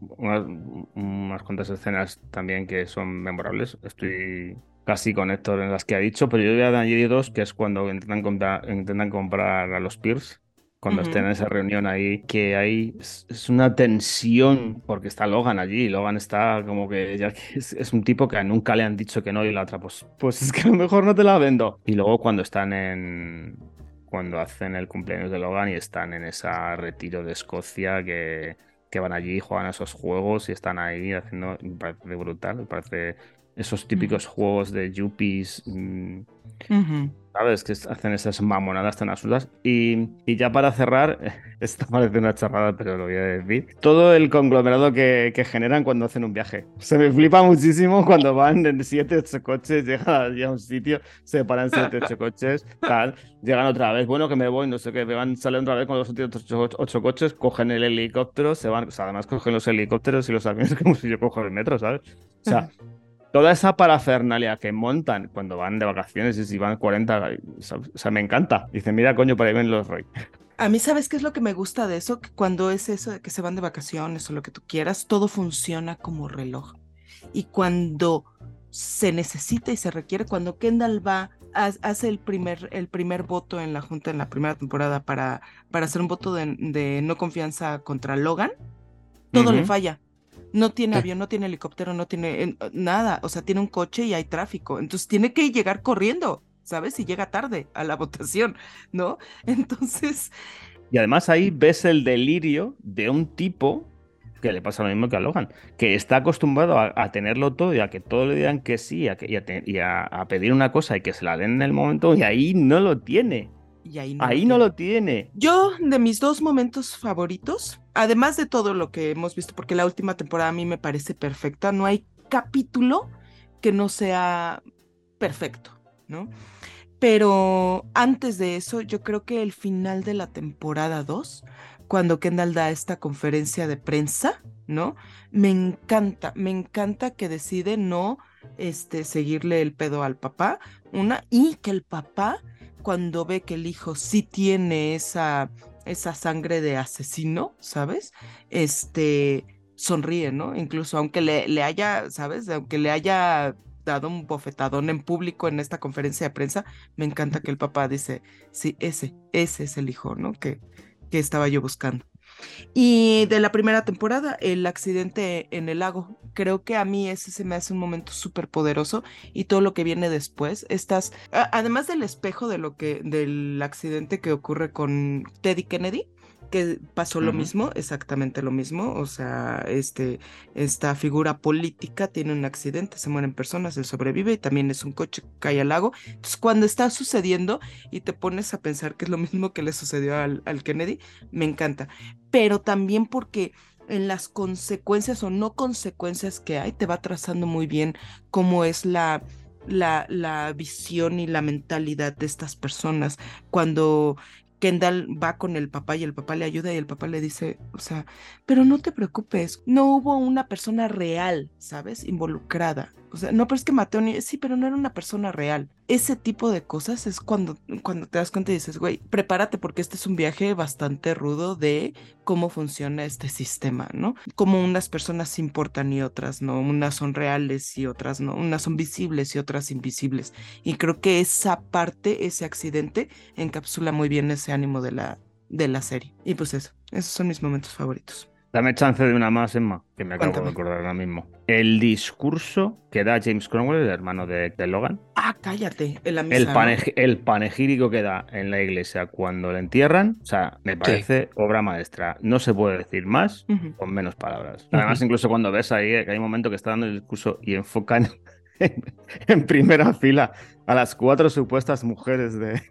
unas, cuantas escenas también que son memorables. Estoy casi con Héctor en las que ha dicho, pero yo voy a añadir dos, que es cuando intentan comprar, intentan comprar a los Pierce cuando estén en esa reunión ahí, que hay es, una tensión porque está Logan allí. Logan está como que ya es, es, un tipo que nunca le han dicho que no y la otra, pues, pues es que a lo mejor no te la vendo. Y luego cuando están en, cuando hacen el cumpleaños de Logan y están en ese retiro de Escocia que, que van allí, juegan a esos juegos y están ahí haciendo, me parece brutal, me parece esos típicos juegos de Yuppies. Mm, ¿sabes? Que hacen esas mamonadas tan absurdas. Y, y, ya para cerrar, esto parece una charrada, pero lo voy a decir. Todo el conglomerado que, que generan cuando hacen un viaje. Se me flipa muchísimo cuando van en 7, 8 coches, llegan a un sitio, se paran 7, 8 coches, tal, llegan otra vez, bueno, que me voy, no sé qué, me van, salen otra vez con los 8, 8 coches, cogen el helicóptero, se van, o sea, además cogen los helicópteros y los aviones como si yo cojo el metro, ¿sabes? O sea, toda esa parafernalia que montan cuando van de vacaciones y si van 40, o sea, me encanta. Dicen, mira, coño, para ahí ven los rey. A mí, ¿sabes qué es lo que me gusta de eso? Que cuando es eso de que se van de vacaciones o lo que tú quieras, todo funciona como reloj. Y cuando se necesita y se requiere, cuando Kendall va, hace el primer, el primer voto en la Junta en la primera temporada para, para hacer un voto de, no confianza contra Logan, todo le falla no tiene avión, no tiene helicóptero, no tiene nada, o sea, tiene un coche y hay tráfico, entonces tiene que llegar corriendo, ¿sabes? Y llega tarde a la votación, ¿no? Entonces... Y además ahí ves el delirio de un tipo que le pasa lo mismo que a Logan, que está acostumbrado a, tenerlo todo y a que todo le digan que sí y, a, pedir una cosa y que se la den en el momento y ahí no lo tiene. Y ahí ahí no lo tiene. Yo, de mis dos momentos favoritos, además de todo lo que hemos visto, porque la última temporada a mí me parece perfecta, no hay capítulo que no sea perfecto, ¿no? Pero antes de eso, yo creo que el final de la temporada 2, cuando Kendall da esta conferencia de prensa, ¿no? Me encanta, me encanta que decide no este, seguirle el pedo al papá, una, y que el papá, cuando ve que el hijo sí tiene esa, esa sangre de asesino, ¿sabes? Este, sonríe, ¿no? Incluso aunque le, le haya, ¿sabes? Aunque le haya dado un bofetadón en público en esta conferencia de prensa, me encanta que el papá dice, sí, ese, ese es el hijo, ¿no? Que, que estaba yo buscando. Y de la primera temporada, el accidente en el lago. Creo que a mí ese se me hace un momento súper poderoso y todo lo que viene después. Estás, además del espejo de lo que, del accidente que ocurre con Teddy Kennedy, que pasó lo mismo, exactamente lo mismo, o sea, este, esta figura política tiene un accidente, se mueren personas, él sobrevive y también es un coche que cae al lago. Entonces, cuando está sucediendo y te pones a pensar que es lo mismo que le sucedió al, al Kennedy, me encanta, pero también porque en las consecuencias o no consecuencias que hay, te va trazando muy bien cómo es la... La, la, visión y la mentalidad de estas personas. Cuando Kendall va con el papá y el papá le ayuda y el papá le dice, o sea, pero no te preocupes, no hubo una persona real, ¿sabes? Involucrada. O sea, no, pero es que Mateo, sí, pero no era una persona real. Ese tipo de cosas es cuando, cuando te das cuenta y dices, güey, prepárate porque este es un viaje bastante rudo de cómo funciona este sistema, ¿no? Como unas personas importan y otras no, unas son reales y otras no, unas son visibles y otras invisibles. Y creo que esa parte, ese accidente, encapsula muy bien ese ánimo de la, de la serie. Y pues eso, esos son mis momentos favoritos. Dame chance de una más, Emma, que me acabo de acordar ahora mismo. El discurso que da James Cromwell, el hermano de, Logan. Ah, cállate, en la misa, el, el, panegírico que da en la iglesia cuando le entierran, o sea, me parece obra maestra. No se puede decir más con menos palabras. Además, incluso cuando ves ahí que hay un momento que está dando el discurso y enfocan en primera fila a las cuatro supuestas mujeres de,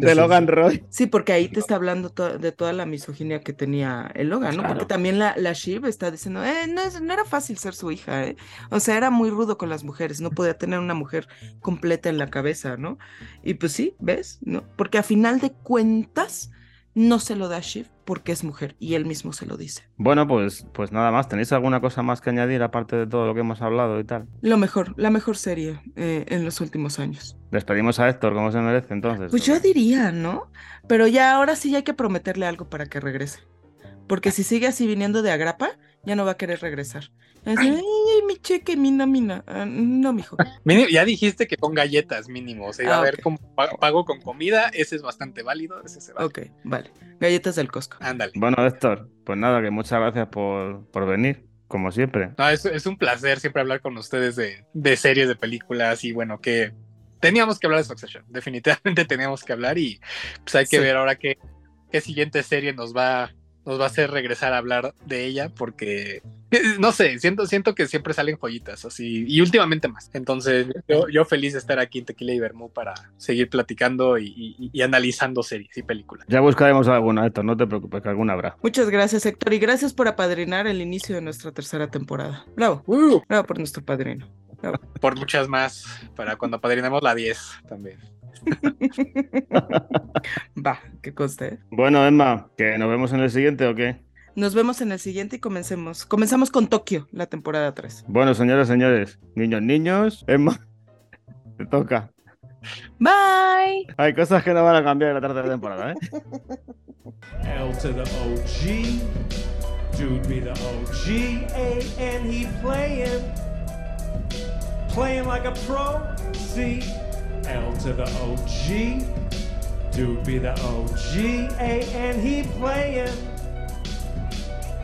de Logan Roy. Sí, porque ahí te está hablando de toda la misoginia que tenía el Logan, ¿no? Porque también la, la Shiv está diciendo, eh, no, no era fácil ser su hija, ¿eh? O sea, era muy rudo con las mujeres, no podía tener una mujer completa en la cabeza, ¿no? Y pues sí, ¿ves? ¿No? Porque a final de cuentas, no se lo da Shiv porque es mujer y él mismo se lo dice. Bueno, pues, pues nada más. ¿Tenéis alguna cosa más que añadir aparte de todo lo que hemos hablado y tal? Lo mejor, la mejor serie eh, en los últimos años. Despedimos a Héctor como se merece entonces. Pues yo diría, ¿no? Pero ya ahora sí hay que prometerle algo para que regrese. Porque si sigue así viniendo de agrapa, ya no va a querer regresar. Ay, mi cheque, mi nómina. Ah, no, mijo. ya dijiste que con galletas mínimo. O sea, a ah, ver cómo pago con comida. Ese es bastante válido. Ese se Ok, vale. Galletas del Costco. Ándale. Bueno, Héctor, pues nada, que muchas gracias por, por venir. Como siempre. No, es, es, un placer siempre hablar con ustedes de, de series, de películas y bueno, que teníamos que hablar de Succession. Definitivamente teníamos que hablar y pues hay que ver ahora qué, qué siguiente serie nos va nos va a hacer regresar a hablar de ella porque no sé, siento, siento que siempre salen joyitas así y últimamente más. Entonces, yo, feliz de estar aquí en Tequila y Vermú para seguir platicando y, analizando series y películas. Ya buscaremos alguna, Héctor, no te preocupes, que alguna habrá. Muchas gracias, Héctor, y gracias por apadrinar el inicio de nuestra tercera temporada. Bravo, uh. bravo por nuestro padrino. Por muchas más, para cuando apadrinemos la 10 también. Va, que coste. Bueno, Emma, ¿que nos vemos en el siguiente o qué? Nos vemos en el siguiente y comencemos. Comenzamos con Tokio, la temporada 3. Bueno, señores, señores, niños, niños, Emma, te toca. Bye. Hay cosas que no van a cambiar en la tercera temporada, ¿eh? L to the OG, dude be the OG, A and he playing, playing like a pro, C. L to the OG. Dude be the OG. A and he playing.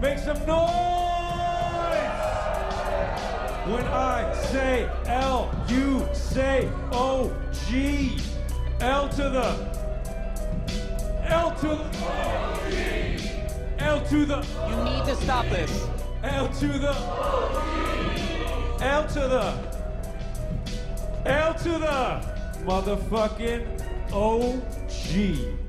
Make some noise! When I say L, you say O G. L to the L to the L to the You need to stop this. L to the L to the L to the motherfucking OG.